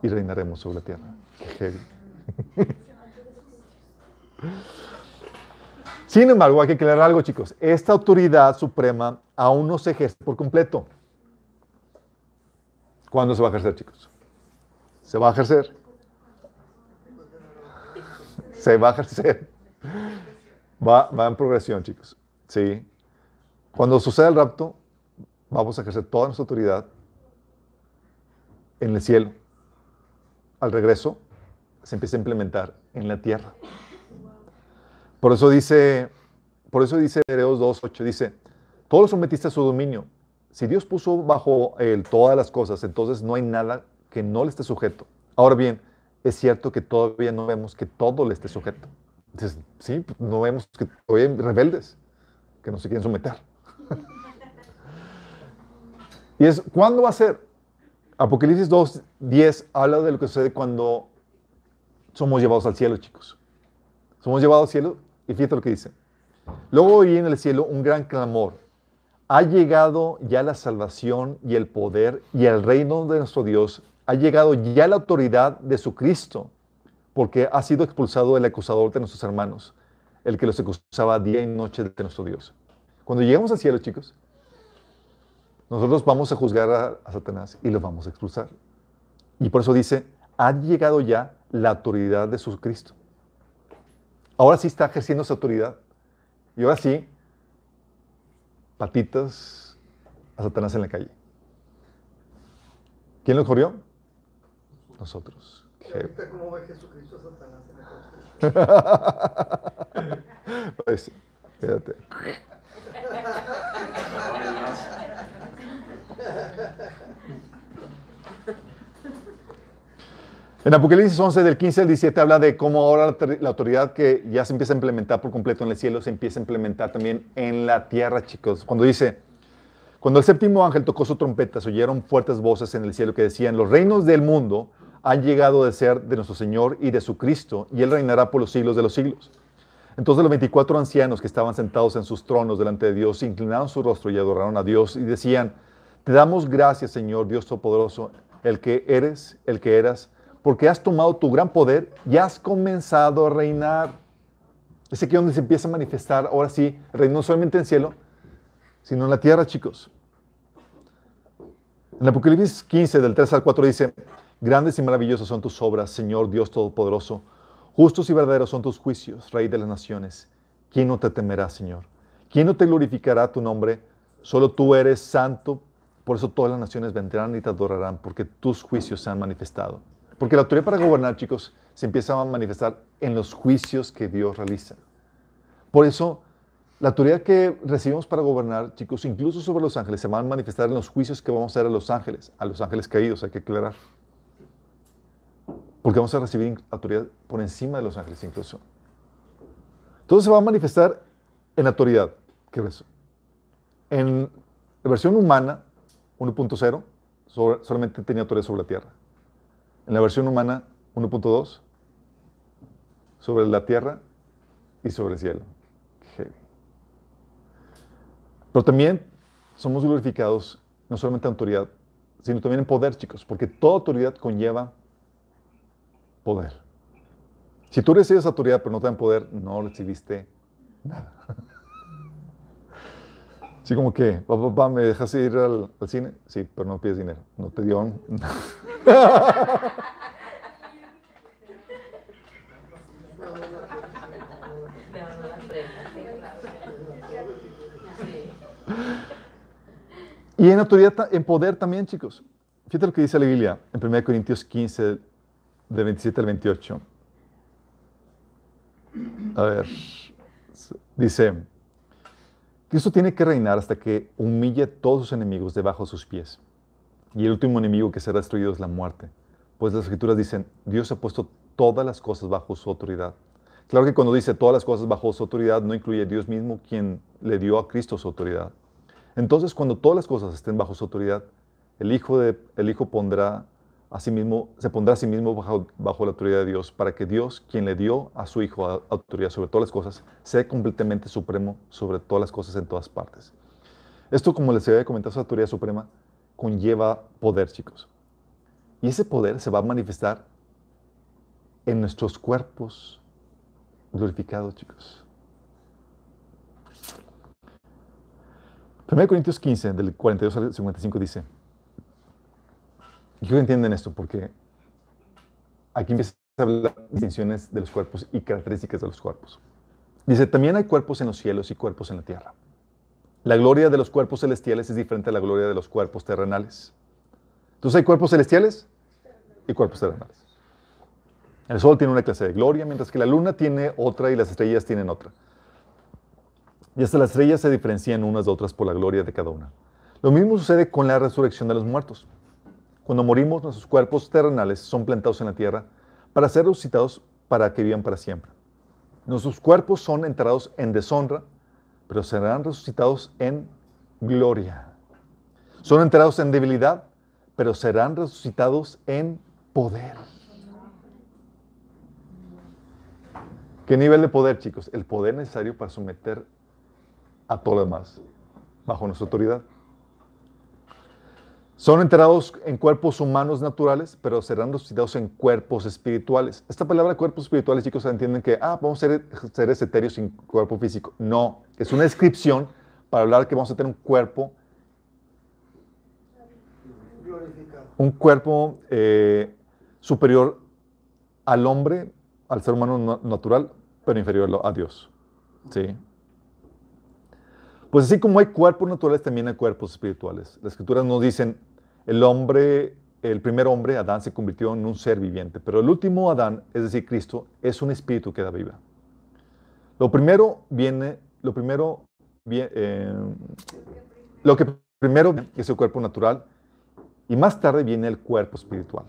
y reinaremos sobre la tierra. Sin embargo, hay que aclarar algo, chicos. Esta autoridad suprema aún no se ejerce por completo. ¿Cuándo se va a ejercer, chicos? Se va a ejercer. Se va a ejercer. Va, va en progresión, chicos. Sí. Cuando suceda el rapto, vamos a ejercer toda nuestra autoridad en el cielo. Al regreso, se empieza a implementar en la tierra. Por eso dice, por eso dice Hebreos 2.8, dice, todos lo sometiste a su dominio. Si Dios puso bajo él todas las cosas, entonces no hay nada que no le esté sujeto. Ahora bien, es cierto que todavía no vemos que todo le esté sujeto. Entonces, sí, no vemos que todavía hay rebeldes que no se quieren someter. y es, ¿cuándo va a ser? Apocalipsis 2.10 habla de lo que sucede cuando somos llevados al cielo, chicos. Somos llevados al cielo y fíjate lo que dice. Luego oí en el cielo un gran clamor. ha llegado ya la salvación y el poder y el reino de nuestro Dios, ha llegado ya la autoridad de su Cristo, porque ha sido expulsado el acusador de nuestros hermanos, el que los acusaba día y noche de nuestro Dios. Cuando llegamos al cielo, chicos, nosotros vamos a juzgar a, a Satanás y lo vamos a expulsar. Y por eso dice, ha llegado ya la autoridad de su Cristo. Ahora sí está ejerciendo su autoridad. Y ahora sí, patitas a Satanás en la calle. ¿Quién lo corrió? Nosotros. ¿Y ahorita cómo ve Jesucristo a Satanás en el coche? Pues, fíjate. En Apocalipsis 11, del 15 al 17, habla de cómo ahora la, autoridad que ya se empieza a implementar por completo en el cielo se empieza a implementar también en la tierra, chicos. Cuando dice, cuando el séptimo ángel tocó su trompeta, se oyeron fuertes voces en el cielo que decían, los reinos del mundo han llegado a ser de nuestro Señor y de su Cristo, y Él reinará por los siglos de los siglos. Entonces los 24 ancianos que estaban sentados en sus tronos delante de Dios inclinaron su rostro y adoraron a Dios y decían, te damos gracias, Señor Dios Todopoderoso, el que eres, el que eras, porque has tomado tu gran poder y has comenzado a reinar. Es aquí donde se empieza a manifestar, ahora sí, el reino no solamente en el cielo, sino en la tierra, chicos. En Apocalipsis 15, del 3 al 4 dice, grandes y maravillosas son tus obras, Señor Dios Todopoderoso. Justos y verdaderos son tus juicios, Rey de las naciones. ¿Quién no te temerá, Señor? ¿Quién no te glorificará tu nombre? Solo tú eres santo, por eso todas las naciones vendrán y te adorarán, porque tus juicios se han manifestado. Porque la autoridad para gobernar, chicos, se empieza a manifestar en los juicios que Dios realiza. Por eso, la autoridad que recibimos para gobernar, chicos, incluso sobre los ángeles, se van a manifestar en los juicios que vamos a hacer a los ángeles, a los ángeles caídos, hay que aclarar. Porque vamos a recibir autoridad por encima de los ángeles incluso. Todo se va a manifestar en autoridad. ¿Qué es eso? En versión humana, 1.0, sobre- solamente tenía autoridad sobre la tierra. En la versión humana, 1.2, sobre la tierra y sobre el cielo. Heavy. Pero también somos glorificados no solamente en autoridad, sino también en poder, chicos, porque toda autoridad conlleva poder. Si tú recibes autoridad pero no te dan poder, no recibiste nada. Así como que, papá, papá, ¿me dejas ir al, cine? Sí, pero no pides dinero. No te dio... Y en autoridad, en poder también, chicos. Fíjate lo que dice la Biblia en 1 Corintios 15, de 27 al 28. A ver, dice, Cristo tiene que reinar hasta que humille a todos sus enemigos debajo de sus pies. Y el último enemigo que será destruido es la muerte. Pues las escrituras dicen, Dios ha puesto todas las cosas bajo su autoridad. Claro que cuando dice todas las cosas bajo su autoridad, no incluye Dios mismo quien le dio a Cristo su autoridad. Entonces, cuando todas las cosas estén bajo su autoridad, el Hijo, el hijo pondrá a mismo, se pondrá a sí mismo bajo, bajo la autoridad de Dios, para que Dios, quien le dio a su Hijo autoridad sobre todas las cosas, sea completamente supremo sobre todas las cosas en todas partes. Esto, como les había comentado, esa autoridad suprema conlleva poder, chicos. Y ese poder se va a manifestar en nuestros cuerpos glorificados, chicos. 1 Corintios 15, del 42 al 55 dice, y entiendan esto porque aquí empieza a hablar de distinciones de los cuerpos y características de los cuerpos. Dice, también hay cuerpos en los cielos y cuerpos en la tierra. La gloria de los cuerpos celestiales es diferente a la gloria de los cuerpos terrenales. Entonces hay cuerpos celestiales y cuerpos terrenales. El sol tiene una clase de gloria, mientras que la luna tiene otra y las estrellas tienen otra. Y hasta las estrellas se diferencian unas de otras por la gloria de cada una. Lo mismo sucede con la resurrección de los muertos. Cuando morimos, nuestros cuerpos terrenales son plantados en la tierra para ser resucitados para que vivan para siempre. Nuestros cuerpos son enterrados en deshonra, pero serán resucitados en gloria. Son enterrados en debilidad, pero serán resucitados en poder. ¿Qué nivel de poder, chicos? El poder necesario para someter a todo lo demás. bajo nuestra autoridad. Son enterrados en cuerpos humanos naturales, pero serán resucitados en cuerpos espirituales. Esta palabra cuerpos espirituales, chicos, entienden que, ah, vamos a ser seres etéreos sin cuerpo físico. No, es una descripción para hablar que vamos a tener un cuerpo, un cuerpo eh, superior al hombre, al ser humano na- natural, pero inferior a Dios. ¿Sí? Pues así como hay cuerpos naturales, también hay cuerpos espirituales. Las escrituras nos dicen, el hombre, el primer hombre, Adán, se convirtió en un ser viviente, pero el último Adán, es decir, Cristo, es un espíritu que da vida. Lo primero viene, lo primero, eh, lo que primero es el cuerpo natural y más tarde viene el cuerpo espiritual.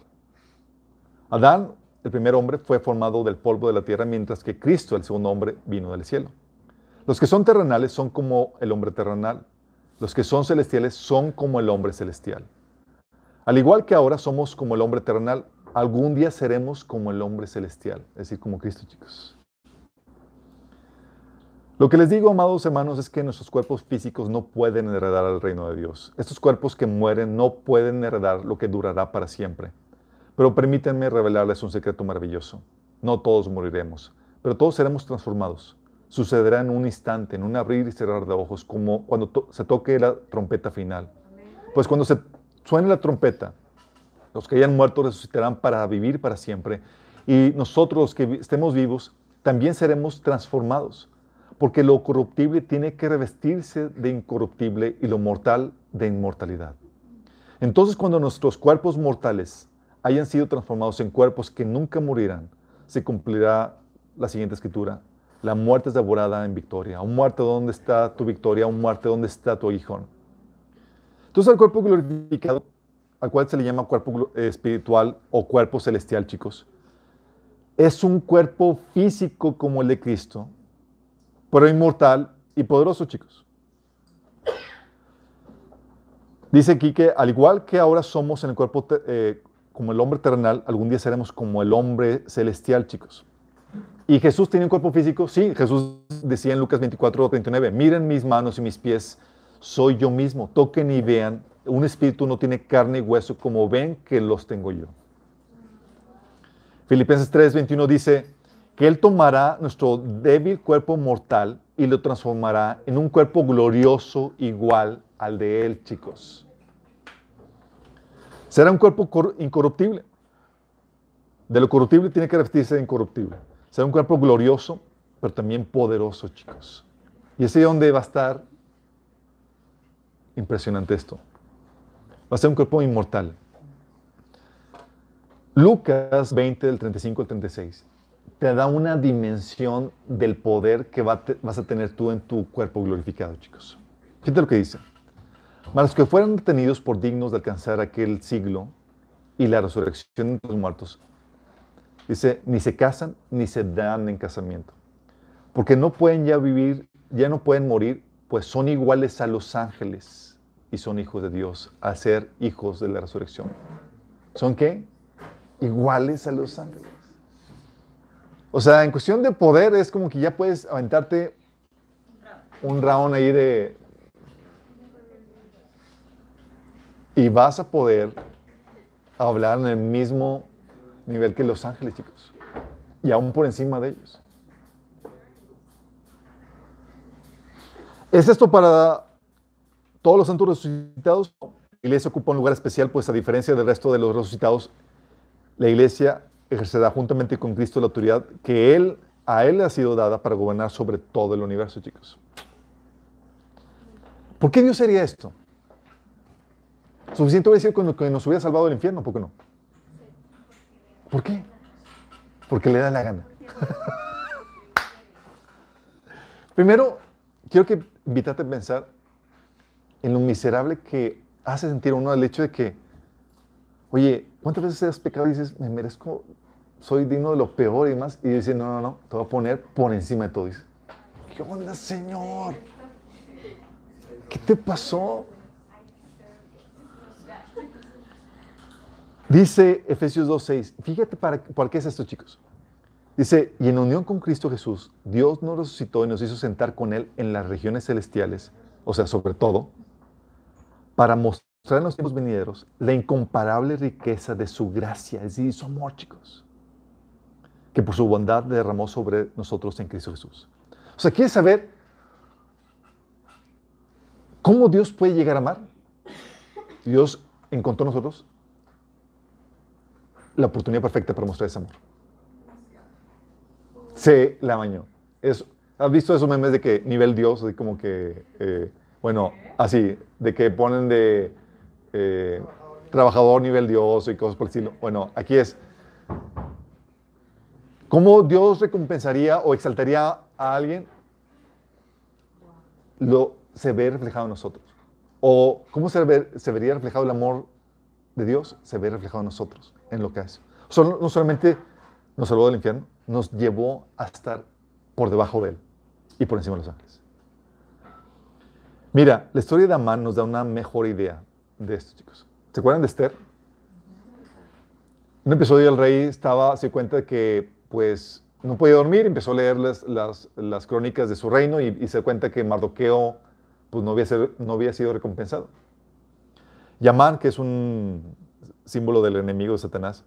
Adán, el primer hombre, fue formado del polvo de la tierra, mientras que Cristo, el segundo hombre, vino del cielo. Los que son terrenales son como el hombre terrenal. Los que son celestiales son como el hombre celestial. Al igual que ahora somos como el hombre terrenal, algún día seremos como el hombre celestial, es decir, como Cristo, chicos. Lo que les digo, amados hermanos, es que nuestros cuerpos físicos no pueden heredar al reino de Dios. Estos cuerpos que mueren no pueden heredar lo que durará para siempre. Pero permítanme revelarles un secreto maravilloso. No todos moriremos, pero todos seremos transformados. Sucederá en un instante, en un abrir y cerrar de ojos, como cuando se toque la trompeta final. Pues cuando se suene la trompeta, los que hayan muerto resucitarán para vivir para siempre. Y nosotros, los que estemos vivos, también seremos transformados. Porque lo corruptible tiene que revestirse de incorruptible y lo mortal de inmortalidad. Entonces, cuando nuestros cuerpos mortales hayan sido transformados en cuerpos que nunca morirán, se cumplirá la siguiente escritura. La muerte es devorada en victoria. Un muerte, ¿dónde está tu victoria? Un muerte, ¿dónde está tu aguijón? Entonces, el cuerpo glorificado, al cual se le llama cuerpo eh, espiritual o cuerpo celestial, chicos, es un cuerpo físico como el de Cristo, pero inmortal y poderoso, chicos. Dice aquí que al igual que ahora somos en el cuerpo eh, como el hombre terrenal, algún día seremos como el hombre celestial, chicos. ¿Y Jesús tiene un cuerpo físico? Sí, Jesús decía en Lucas 24, 39, miren mis manos y mis pies, soy yo mismo, toquen y vean, un espíritu no tiene carne y hueso como ven que los tengo yo. Filipenses 3, 21 dice que Él tomará nuestro débil cuerpo mortal y lo transformará en un cuerpo glorioso igual al de Él, chicos. Será un cuerpo cor- incorruptible. De lo corruptible tiene que revestirse de incorruptible. Será un cuerpo glorioso, pero también poderoso, chicos. Y es ahí donde va a estar impresionante esto. Va a ser un cuerpo inmortal. Lucas 20, del 35 al 36, te da una dimensión del poder que vas a tener tú en tu cuerpo glorificado, chicos. Fíjate lo que dice. Mas los que fueran detenidos por dignos de alcanzar aquel siglo y la resurrección de los muertos, dice, ni se casan ni se dan en casamiento. Porque no pueden ya vivir, ya no pueden morir, pues son iguales a los ángeles y son hijos de Dios, a ser hijos de la resurrección. ¿Son qué? Iguales a los ángeles. O sea, en cuestión de poder es como que ya puedes aventarte un round ahí de... Y vas a poder hablar en el mismo nivel que los ángeles, chicos. Y aún por encima de ellos. ¿Es esto para todos los santos resucitados? La iglesia ocupa un lugar especial, pues a diferencia del resto de los resucitados, la iglesia ejercerá juntamente con Cristo la autoridad que él, a Él le ha sido dada para gobernar sobre todo el universo, chicos. ¿Por qué Dios haría esto? Suficiente hubiera sido con lo que nos hubiera salvado del infierno, ¿por qué no? ¿Por qué? Porque le da la gana. Primero, quiero que invitarte a pensar en lo miserable que hace sentir uno el hecho de que, oye, ¿cuántas veces has pecado y dices, me merezco, soy digno de lo peor y más? Y dice, no, no, no, te voy a poner por encima de todo. ¿qué onda, Señor? ¿Qué te pasó? Dice Efesios 2.6, fíjate para, para qué es esto, chicos. Dice, y en unión con Cristo Jesús, Dios nos resucitó y nos hizo sentar con Él en las regiones celestiales o sea, sobre todo, para mostrar en los tiempos venideros la incomparable riqueza de su gracia, es decir, su amor, chicos, que por su bondad derramó sobre nosotros en Cristo Jesús. O sea, ¿quieres saber cómo Dios puede llegar a amar? Dios encontró en nosotros la oportunidad perfecta para mostrar ese amor. Se la bañó. ¿Has visto esos memes de que nivel Dios, así como que, eh, bueno, así, de que ponen de eh, trabajador nivel Dios y cosas por el estilo? Bueno, aquí es, ¿cómo Dios recompensaría o exaltaría a alguien? Lo se ve reflejado en nosotros. ¿O cómo se, ve- se vería reflejado el amor de Dios? Se ve reflejado en nosotros, en lo que hace. No solamente nos salvó del infierno, nos llevó a estar por debajo de él y por encima de los ángeles. Mira, la historia de Amán nos da una mejor idea de esto, chicos. ¿Se acuerdan de Esther? En un episodio el rey estaba, se cuenta de que pues no podía dormir, empezó a leer las, las- crónicas de su reino y, se cuenta que Mardoqueo pues no había, ser- no había sido recompensado. Y Amán, que es un símbolo del enemigo de Satanás,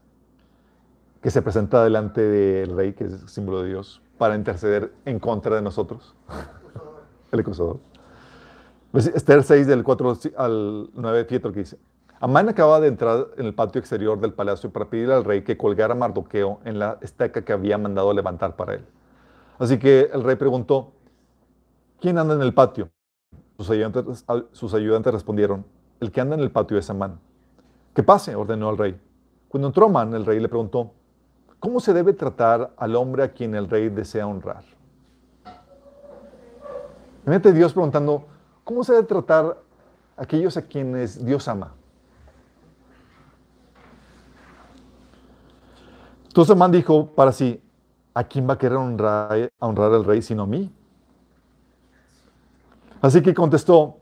que se presenta delante del rey, que es el símbolo de Dios, para interceder en contra de nosotros, el acusador. Pues, Esther 6, del 4 al 9, fíjate lo que dice. Amán acaba de entrar en el patio exterior del palacio para pedirle al rey que colgara a Mardoqueo en la estaca que había mandado levantar para él. Así que el rey preguntó, ¿quién anda en el patio? Sus ayudantes, sus ayudantes respondieron, el que anda en el patio es Amán. Que pase, ordenó el rey. Cuando entró Amán, el rey le preguntó, ¿cómo se debe tratar al hombre a quien el rey desea honrar? Imagínate Dios preguntando, ¿cómo se debe tratar a aquellos a quienes Dios ama? Entonces Amán dijo para sí, ¿a quién va a querer honrar, honrar al rey sino a mí? Así que contestó,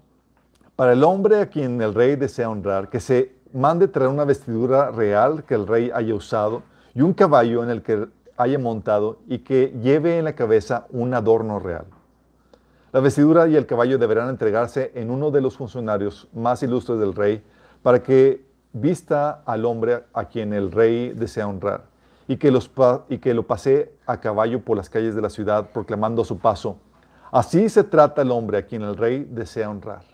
para el hombre a quien el rey desea honrar, que se mande traer una vestidura real que el rey haya usado y un caballo en el que haya montado y que lleve en la cabeza un adorno real. La vestidura y el caballo deberán entregarse en uno de los funcionarios más ilustres del rey para que vista al hombre a quien el rey desea honrar y que, los y que lo pase a caballo por las calles de la ciudad proclamando a su paso. Así se trata el hombre a quien el rey desea honrar.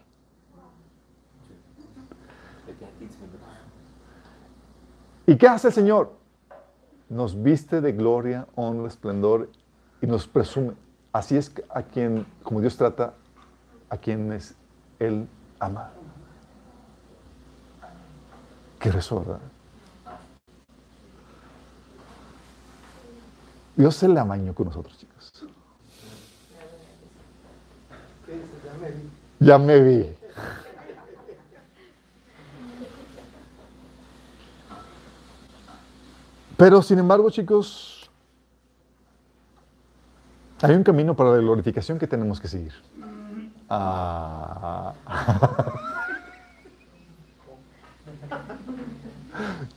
¿Y qué hace el Señor? Nos viste de gloria, honra, esplendor y nos presume. Así es a quien, como Dios trata, a quienes Él ama. Qué rezo, ¿verdad? Dios se la amañó con nosotros, chicos. Ya me vi. Ya me vi. Pero sin embargo, chicos, hay un camino para la glorificación que tenemos que seguir. Ah.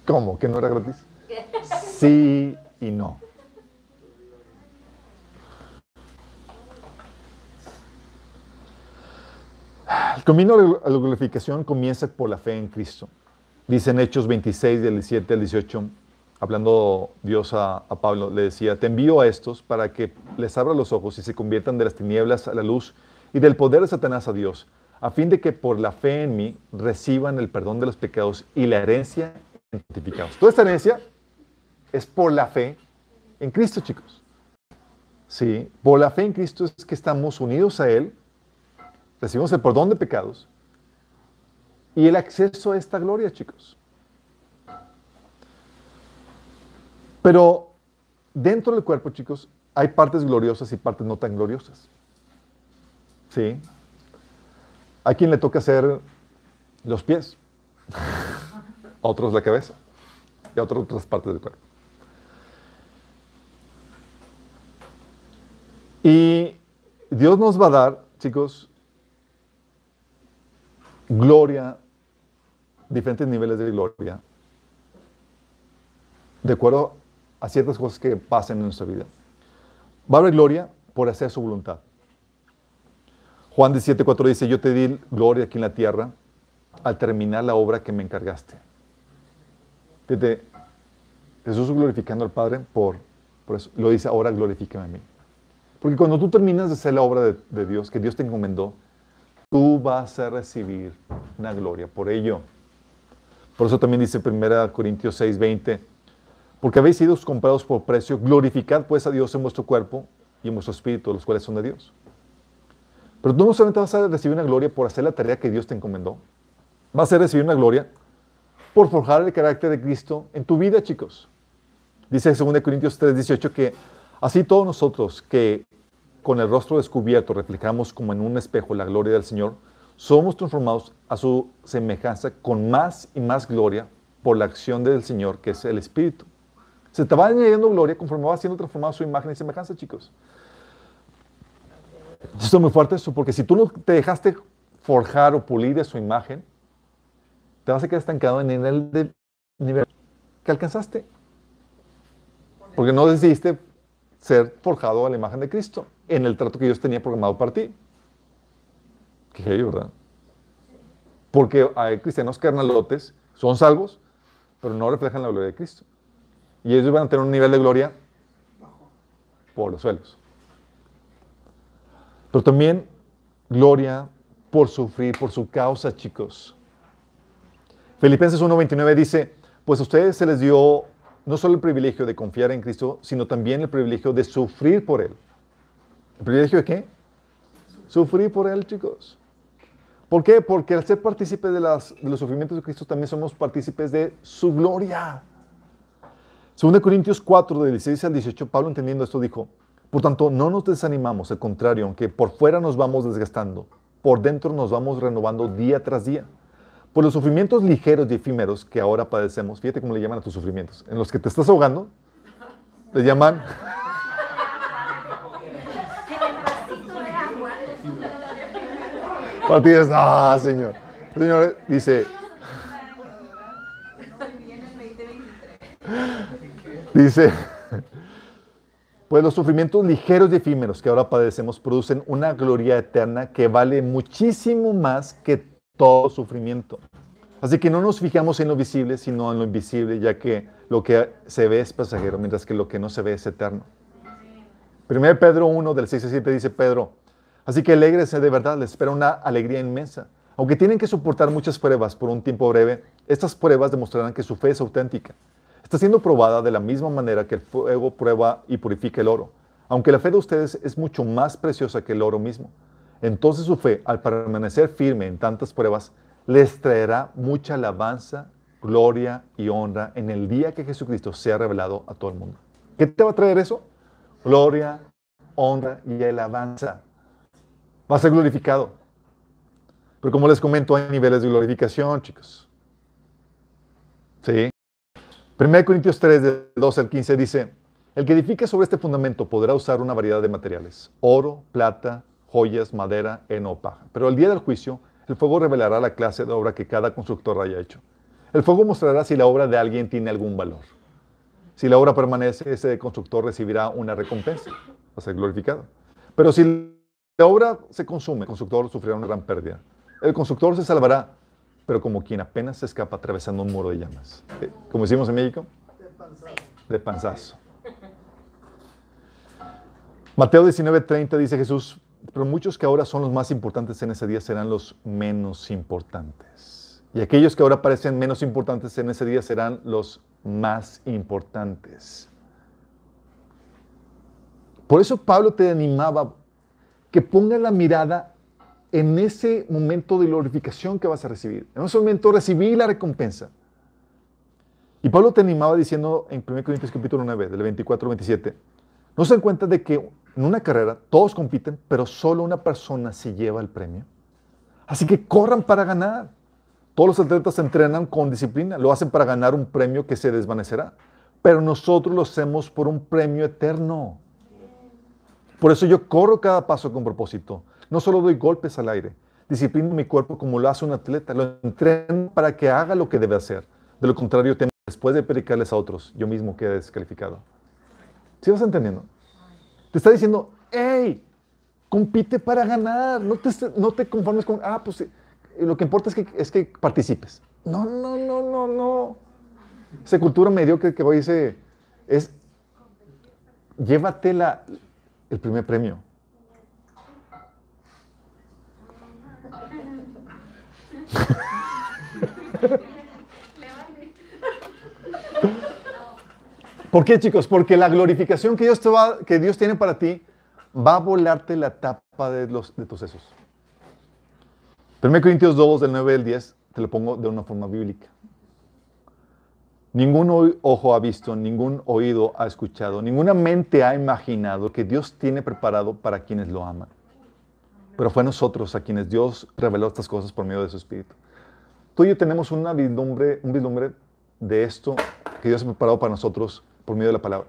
¿Cómo? ¿Que no era gratis? Sí y no. El camino a la glorificación comienza por la fe en Cristo. Dice en Hechos 26, del 17 al 18, hablando Dios a, a Pablo, le decía, te envío a estos para que les abra los ojos y se conviertan de las tinieblas a la luz y del poder de Satanás a Dios, a fin de que por la fe en mí reciban el perdón de los pecados y la herencia en santificados. Toda esta herencia es por la fe en Cristo, chicos. Sí, por la fe en Cristo es que estamos unidos a Él, recibimos el perdón de pecados y el acceso a esta gloria, chicos. Pero dentro del cuerpo, chicos, hay partes gloriosas y partes no tan gloriosas. ¿Sí? A quien le toca hacer los pies, a otros la cabeza y a otros otras partes del cuerpo. Y Dios nos va a dar, chicos, gloria, diferentes niveles de gloria, de acuerdo a ciertas cosas que pasen en nuestra vida. Va a haber gloria por hacer su voluntad. Juan 17:4 dice, yo te di gloria aquí en la tierra al terminar la obra que me encargaste. Fíjate, Jesús glorificando al Padre por, por eso. Lo dice, ahora glorifícame a mí. Porque cuando tú terminas de hacer la obra de, Dios, que Dios te encomendó, tú vas a recibir una gloria por ello. Por eso también dice 1 Corintios 6, 20, porque habéis sido comprados por precio, glorificad pues a Dios en vuestro cuerpo y en vuestro espíritu, los cuales son de Dios. Pero tú no solamente vas a recibir una gloria por hacer la tarea que Dios te encomendó, vas a recibir una gloria por forjar el carácter de Cristo en tu vida, chicos. Dice 2 Corintios 3, 18 que así todos nosotros que con el rostro descubierto reflejamos como en un espejo la gloria del Señor, somos transformados a su semejanza con más y más gloria por la acción del Señor, que es el Espíritu. Se te va añadiendo gloria conforme va siendo transformado su imagen y semejanza, chicos. Esto es muy fuerte eso, porque si tú no te dejaste forjar o pulir de su imagen, te vas a quedar estancado en el del nivel que alcanzaste. Porque no decidiste ser forjado a la imagen de Cristo en el trato que Dios tenía programado para ti. Qué heavy, ¿verdad? Porque hay cristianos carnalotes, son salvos, pero no reflejan la gloria de Cristo. Y ellos van a tener un nivel de gloria por los suelos. Pero también gloria por sufrir, por su causa, chicos. Filipenses 1.29 dice, pues a ustedes se les dio no solo el privilegio de confiar en Cristo, sino también el privilegio de sufrir por Él. ¿El privilegio de qué? Sufrir por Él, chicos. ¿Por qué? Porque al ser partícipes de, de los sufrimientos de Cristo también somos partícipes de su gloria. 2 Corintios 4, del 16 al 18, Pablo entendiendo esto dijo, por tanto, no nos desanimamos, al contrario, aunque por fuera nos vamos desgastando, por dentro nos vamos renovando día tras día. Por los sufrimientos ligeros y efímeros que ahora padecemos, fíjate cómo le llaman a tus sufrimientos, en los que te estás ahogando, le llaman... Para ti es, ah, Señor. Señor dice, dice, pues los sufrimientos ligeros y efímeros que ahora padecemos producen una gloria eterna que vale muchísimo más que todo sufrimiento. Así que no nos fijamos en lo visible, sino en lo invisible, ya que lo que se ve es pasajero, mientras que lo que no se ve es eterno. 1 Pedro 1, del 6 al 7 dice Pedro, así que alégrese de verdad, les espera una alegría inmensa. Aunque tienen que soportar muchas pruebas por un tiempo breve, estas pruebas demostrarán que su fe es auténtica. Está siendo probada de la misma manera que el fuego prueba y purifica el oro. Aunque la fe de ustedes es mucho más preciosa que el oro mismo. Entonces su fe, al permanecer firme en tantas pruebas, les traerá mucha alabanza, gloria y honra en el día que Jesucristo sea revelado a todo el mundo. ¿Qué te va a traer eso? Gloria, honra y alabanza. Va a ser glorificado. Pero como les comento, hay niveles de glorificación, chicos. ¿Sí? 1 Corintios 3, del 12 al 15 dice, el que edifique sobre este fundamento podrá usar una variedad de materiales, oro, plata, joyas, madera, heno, paja. Pero el día del juicio, el fuego revelará la clase de obra que cada constructor haya hecho. El fuego mostrará si la obra de alguien tiene algún valor. Si la obra permanece, ese constructor recibirá una recompensa, va a ser glorificado. Pero si la obra se consume, el constructor sufrirá una gran pérdida. El constructor se salvará, pero como quien apenas se escapa atravesando un muro de llamas. Eh, Como decimos en México, De panzazo. de panzazo. Mateo 19:30 dice Jesús, pero muchos que ahora son los más importantes en ese día serán los menos importantes. Y aquellos que ahora parecen menos importantes en ese día serán los más importantes. Por eso Pablo te animaba que pongas la mirada en ese momento de glorificación que vas a recibir. En ese momento recibí la recompensa. Y Pablo te animaba diciendo en 1 Corintios capítulo 9, del 24 al 27, ¿no se dan cuenta de que en una carrera todos compiten, pero solo una persona se lleva el premio? Así que corran para ganar. Todos los atletas entrenan con disciplina, lo hacen para ganar un premio que se desvanecerá, pero nosotros lo hacemos por un premio eterno. Por eso yo corro cada paso con propósito. No solo doy golpes al aire, disciplino mi cuerpo como lo hace un atleta, lo entreno para que haga lo que debe hacer. De lo contrario, después de predicarles a otros, yo mismo quede descalificado. ¿Sí vas entendiendo? Te está diciendo, hey, Compite para ganar. No te, no te conformes con, ah, pues eh, lo que importa es que, es que participes. No, no, no, no, no. Esa cultura mediocre que hoy dice es, llévate la, el primer premio. ¿Por qué, chicos? Porque la glorificación que Dios, tiene para ti va a volarte la tapa de, de tus sesos. 1 Corintios 2, del 9 al 10, te lo pongo de una forma bíblica. Ningún ojo ha visto, ningún oído ha escuchado, ninguna mente ha imaginado que Dios tiene preparado para quienes lo aman. Pero fue a nosotros a quienes Dios reveló estas cosas por medio de su Espíritu. Tú y yo tenemos una vislumbre, un vislumbre de esto que Dios ha preparado para nosotros por medio de la palabra.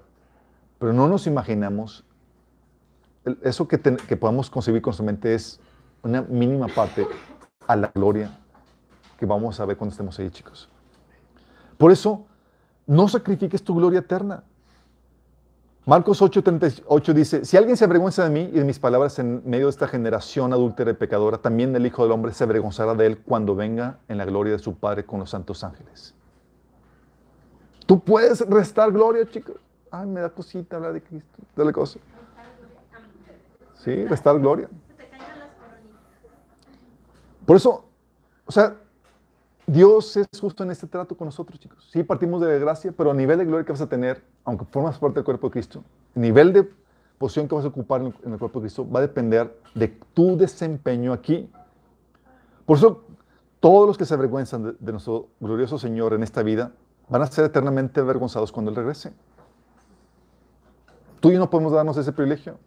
Pero no nos imaginamos, eso que, que podamos concebir constantemente es una mínima parte a la gloria que vamos a ver cuando estemos ahí, chicos. Por eso, no sacrifiques tu gloria eterna. Marcos 8:38 dice, si alguien se avergüenza de mí y de mis palabras en medio de esta generación adúltera y pecadora, también el Hijo del Hombre se avergonzará de él cuando venga en la gloria de su Padre con los santos ángeles. Tú puedes restar gloria, chicos. Ay, me da cosita hablar de Cristo. Dale cosa. Sí, restar gloria. Por eso, o sea, Dios es justo en este trato con nosotros, chicos. Sí, partimos de la gracia, pero a nivel de gloria que vas a tener, aunque formas parte del cuerpo de Cristo, el nivel de posición que vas a ocupar en el cuerpo de Cristo va a depender de tu desempeño aquí. Por eso, todos los que se avergüenzan de, de nuestro glorioso Señor en esta vida van a ser eternamente avergonzados cuando Él regrese. Tú y yo no podemos darnos ese privilegio.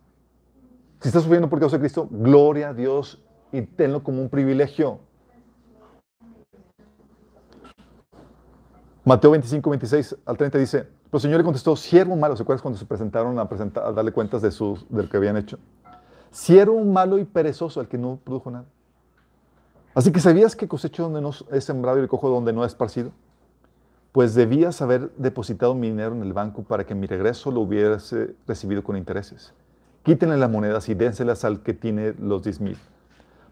Si estás sufriendo por causa de Cristo, gloria a Dios y tenlo como un privilegio. Mateo 25, 26 al 30 dice, pero el Señor le contestó, siervo malo, ¿se acuerdan cuando se presentaron a, darle cuentas de, su, de lo que habían hecho? Siervo malo y perezoso, al que no produjo nada. Así que sabías que cosecho donde no es sembrado y recojo donde no es esparcido. Pues debías haber depositado mi dinero en el banco para que mi regreso lo hubiese recibido con intereses. Quítenle las monedas y dénselas al que tiene los diez mil.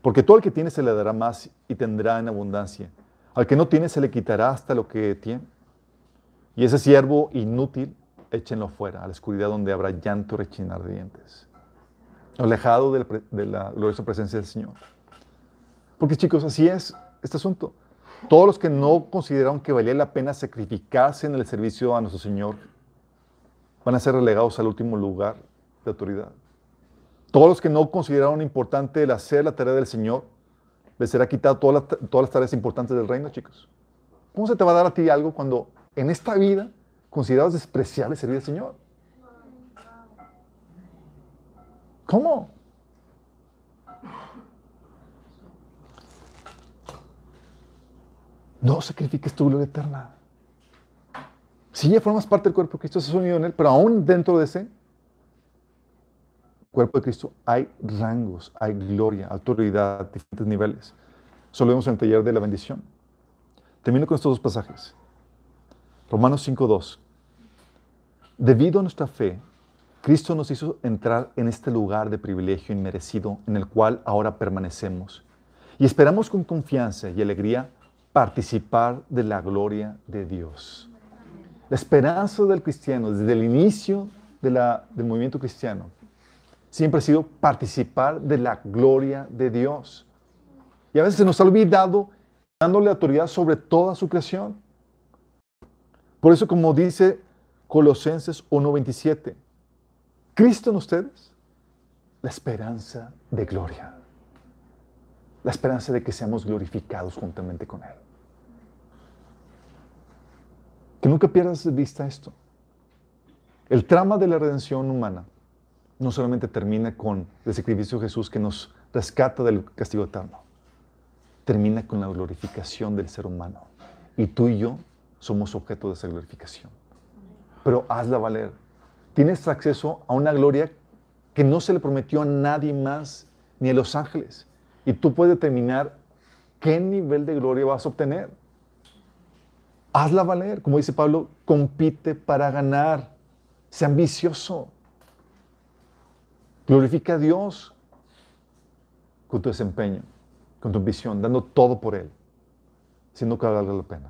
Porque todo el que tiene se le dará más y tendrá en abundancia al que no tiene se le quitará hasta lo que tiene. Y ese siervo inútil, échenlo fuera, a la oscuridad donde habrá llanto y rechinar de dientes. Alejado de la, de la gloriosa presencia del Señor. Porque chicos, así es este asunto. Todos los que no consideraron que valía la pena sacrificarse en el servicio a nuestro Señor van a ser relegados al último lugar de autoridad. Todos los que no consideraron importante el hacer la tarea del Señor les será quitado todas las, todas las tareas importantes del reino, chicos. ¿Cómo se te va a dar a ti algo cuando en esta vida considerabas despreciable servir al Señor? ¿Cómo? No sacrifiques tu gloria eterna. Si ya formas parte del cuerpo de Cristo, es unido en Él, pero aún dentro de ese cuerpo de Cristo hay rangos, hay gloria, autoridad, diferentes niveles. Eso lo vemos en el taller de la bendición. Termino con estos dos pasajes. Romanos 5.2. Debido a nuestra fe, Cristo nos hizo entrar en este lugar de privilegio inmerecido en el cual ahora permanecemos. Y esperamos con confianza y alegría participar de la gloria de Dios. La esperanza del cristiano desde el inicio del movimiento cristiano siempre ha sido participar de la gloria de Dios. Y a veces se nos ha olvidado dándole autoridad sobre toda su creación. Por eso, como dice Colosenses 1:27, Cristo en ustedes, la esperanza de gloria. La esperanza de que seamos glorificados juntamente con Él. Que nunca pierdas de vista esto. El trama de la redención humana no solamente termina con el sacrificio de Jesús que nos rescata del castigo eterno, termina con la glorificación del ser humano. Y tú y yo somos objeto de esa glorificación. Pero hazla valer. Tienes acceso a una gloria que no se le prometió a nadie más, ni a los ángeles. Y tú puedes determinar qué nivel de gloria vas a obtener. Hazla valer. Como dice Pablo, compite para ganar. Sea ambicioso. Glorifica a Dios. con tu desempeño, con tu ambición, dando todo por Él, siendo que valga la pena.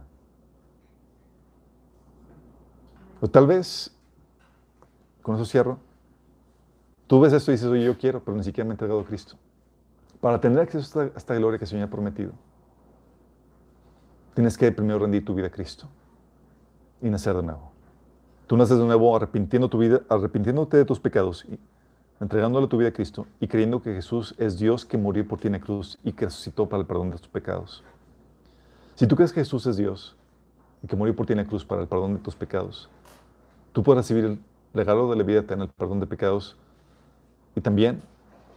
O tal vez, con eso cierro, tú ves esto y dices, oye, yo quiero, pero ni siquiera me he entregado a Cristo. Para tener acceso a esta, a esta gloria que el Señor ha prometido, tienes que primero rendir tu vida a Cristo y nacer de nuevo. Tú naces de nuevo arrepintiendo tu vida, arrepintiéndote de tus pecados, y entregándole tu vida a Cristo y creyendo que Jesús es Dios que murió por ti en la cruz y que resucitó para el perdón de tus pecados. Si tú crees que Jesús es Dios y que murió por ti en la cruz para el perdón de tus pecados, tú puedes recibir el regalo de la vida eterna, el perdón de pecados y también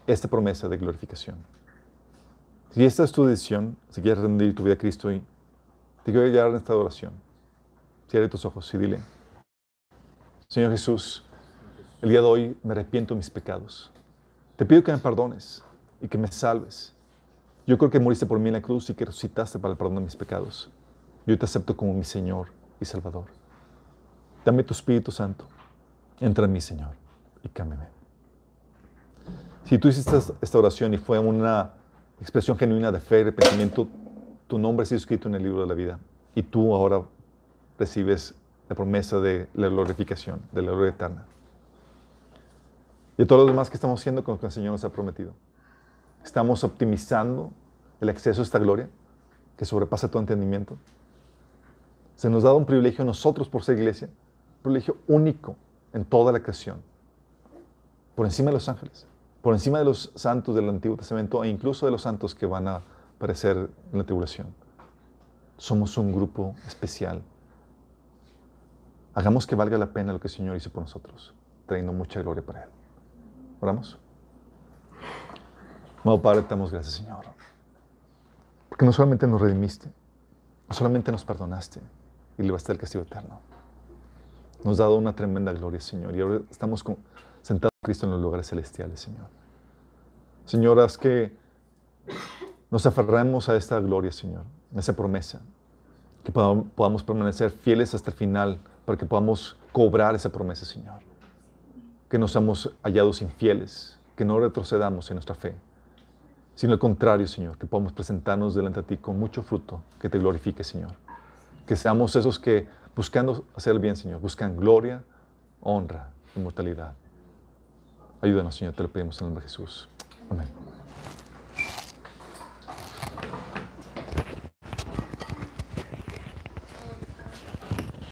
esta promesa de glorificación. Si esta es tu decisión, si quieres rendir tu vida a Cristo y te quiero llevar en esta oración, cierra tus ojos y dile, Señor Jesús, el día de hoy me arrepiento de mis pecados. Te pido que me perdones y que me salves. Yo creo que moriste por mí en la cruz y que resucitaste para el perdón de mis pecados. Yo te acepto como mi Señor y Salvador. Dame tu Espíritu Santo. Entra en mí, Señor, y cámbiame. Si tú hiciste esta oración y fue una expresión genuina de fe y arrepentimiento, tu nombre ha sido escrito en el libro de la vida y tú ahora recibes la promesa de la glorificación, de la gloria eterna. Y todo lo demás que estamos haciendo con lo que el Señor nos ha prometido. Estamos optimizando el acceso a esta gloria que sobrepasa todo entendimiento. Se nos da un privilegio a nosotros por ser iglesia, un privilegio único en toda la creación, por encima de los ángeles por encima de los santos del Antiguo Testamento e incluso de los santos que van a aparecer en la tribulación. Somos un grupo especial. Hagamos que valga la pena lo que el Señor hizo por nosotros, trayendo mucha gloria para Él. Oramos. Amado Padre, te damos gracias, Señor. Porque no solamente nos redimiste, no solamente nos perdonaste y libraste del castigo eterno. Nos has dado una tremenda gloria, Señor. Y ahora estamos con, sentados Cristo en los lugares celestiales, Señor. Señor, haz que nos aferremos a esta gloria, Señor, a esa promesa, que podamos permanecer fieles hasta el final, para que podamos cobrar esa promesa, Señor. Que no seamos hallados infieles, que no retrocedamos en nuestra fe, sino al contrario, Señor, que podamos presentarnos delante de ti con mucho fruto, que te glorifique, Señor. Que seamos esos que, buscando hacer el bien, Señor, buscan gloria, honra, inmortalidad. Ayúdanos, Señor, te lo pedimos en el nombre de Jesús. Amén.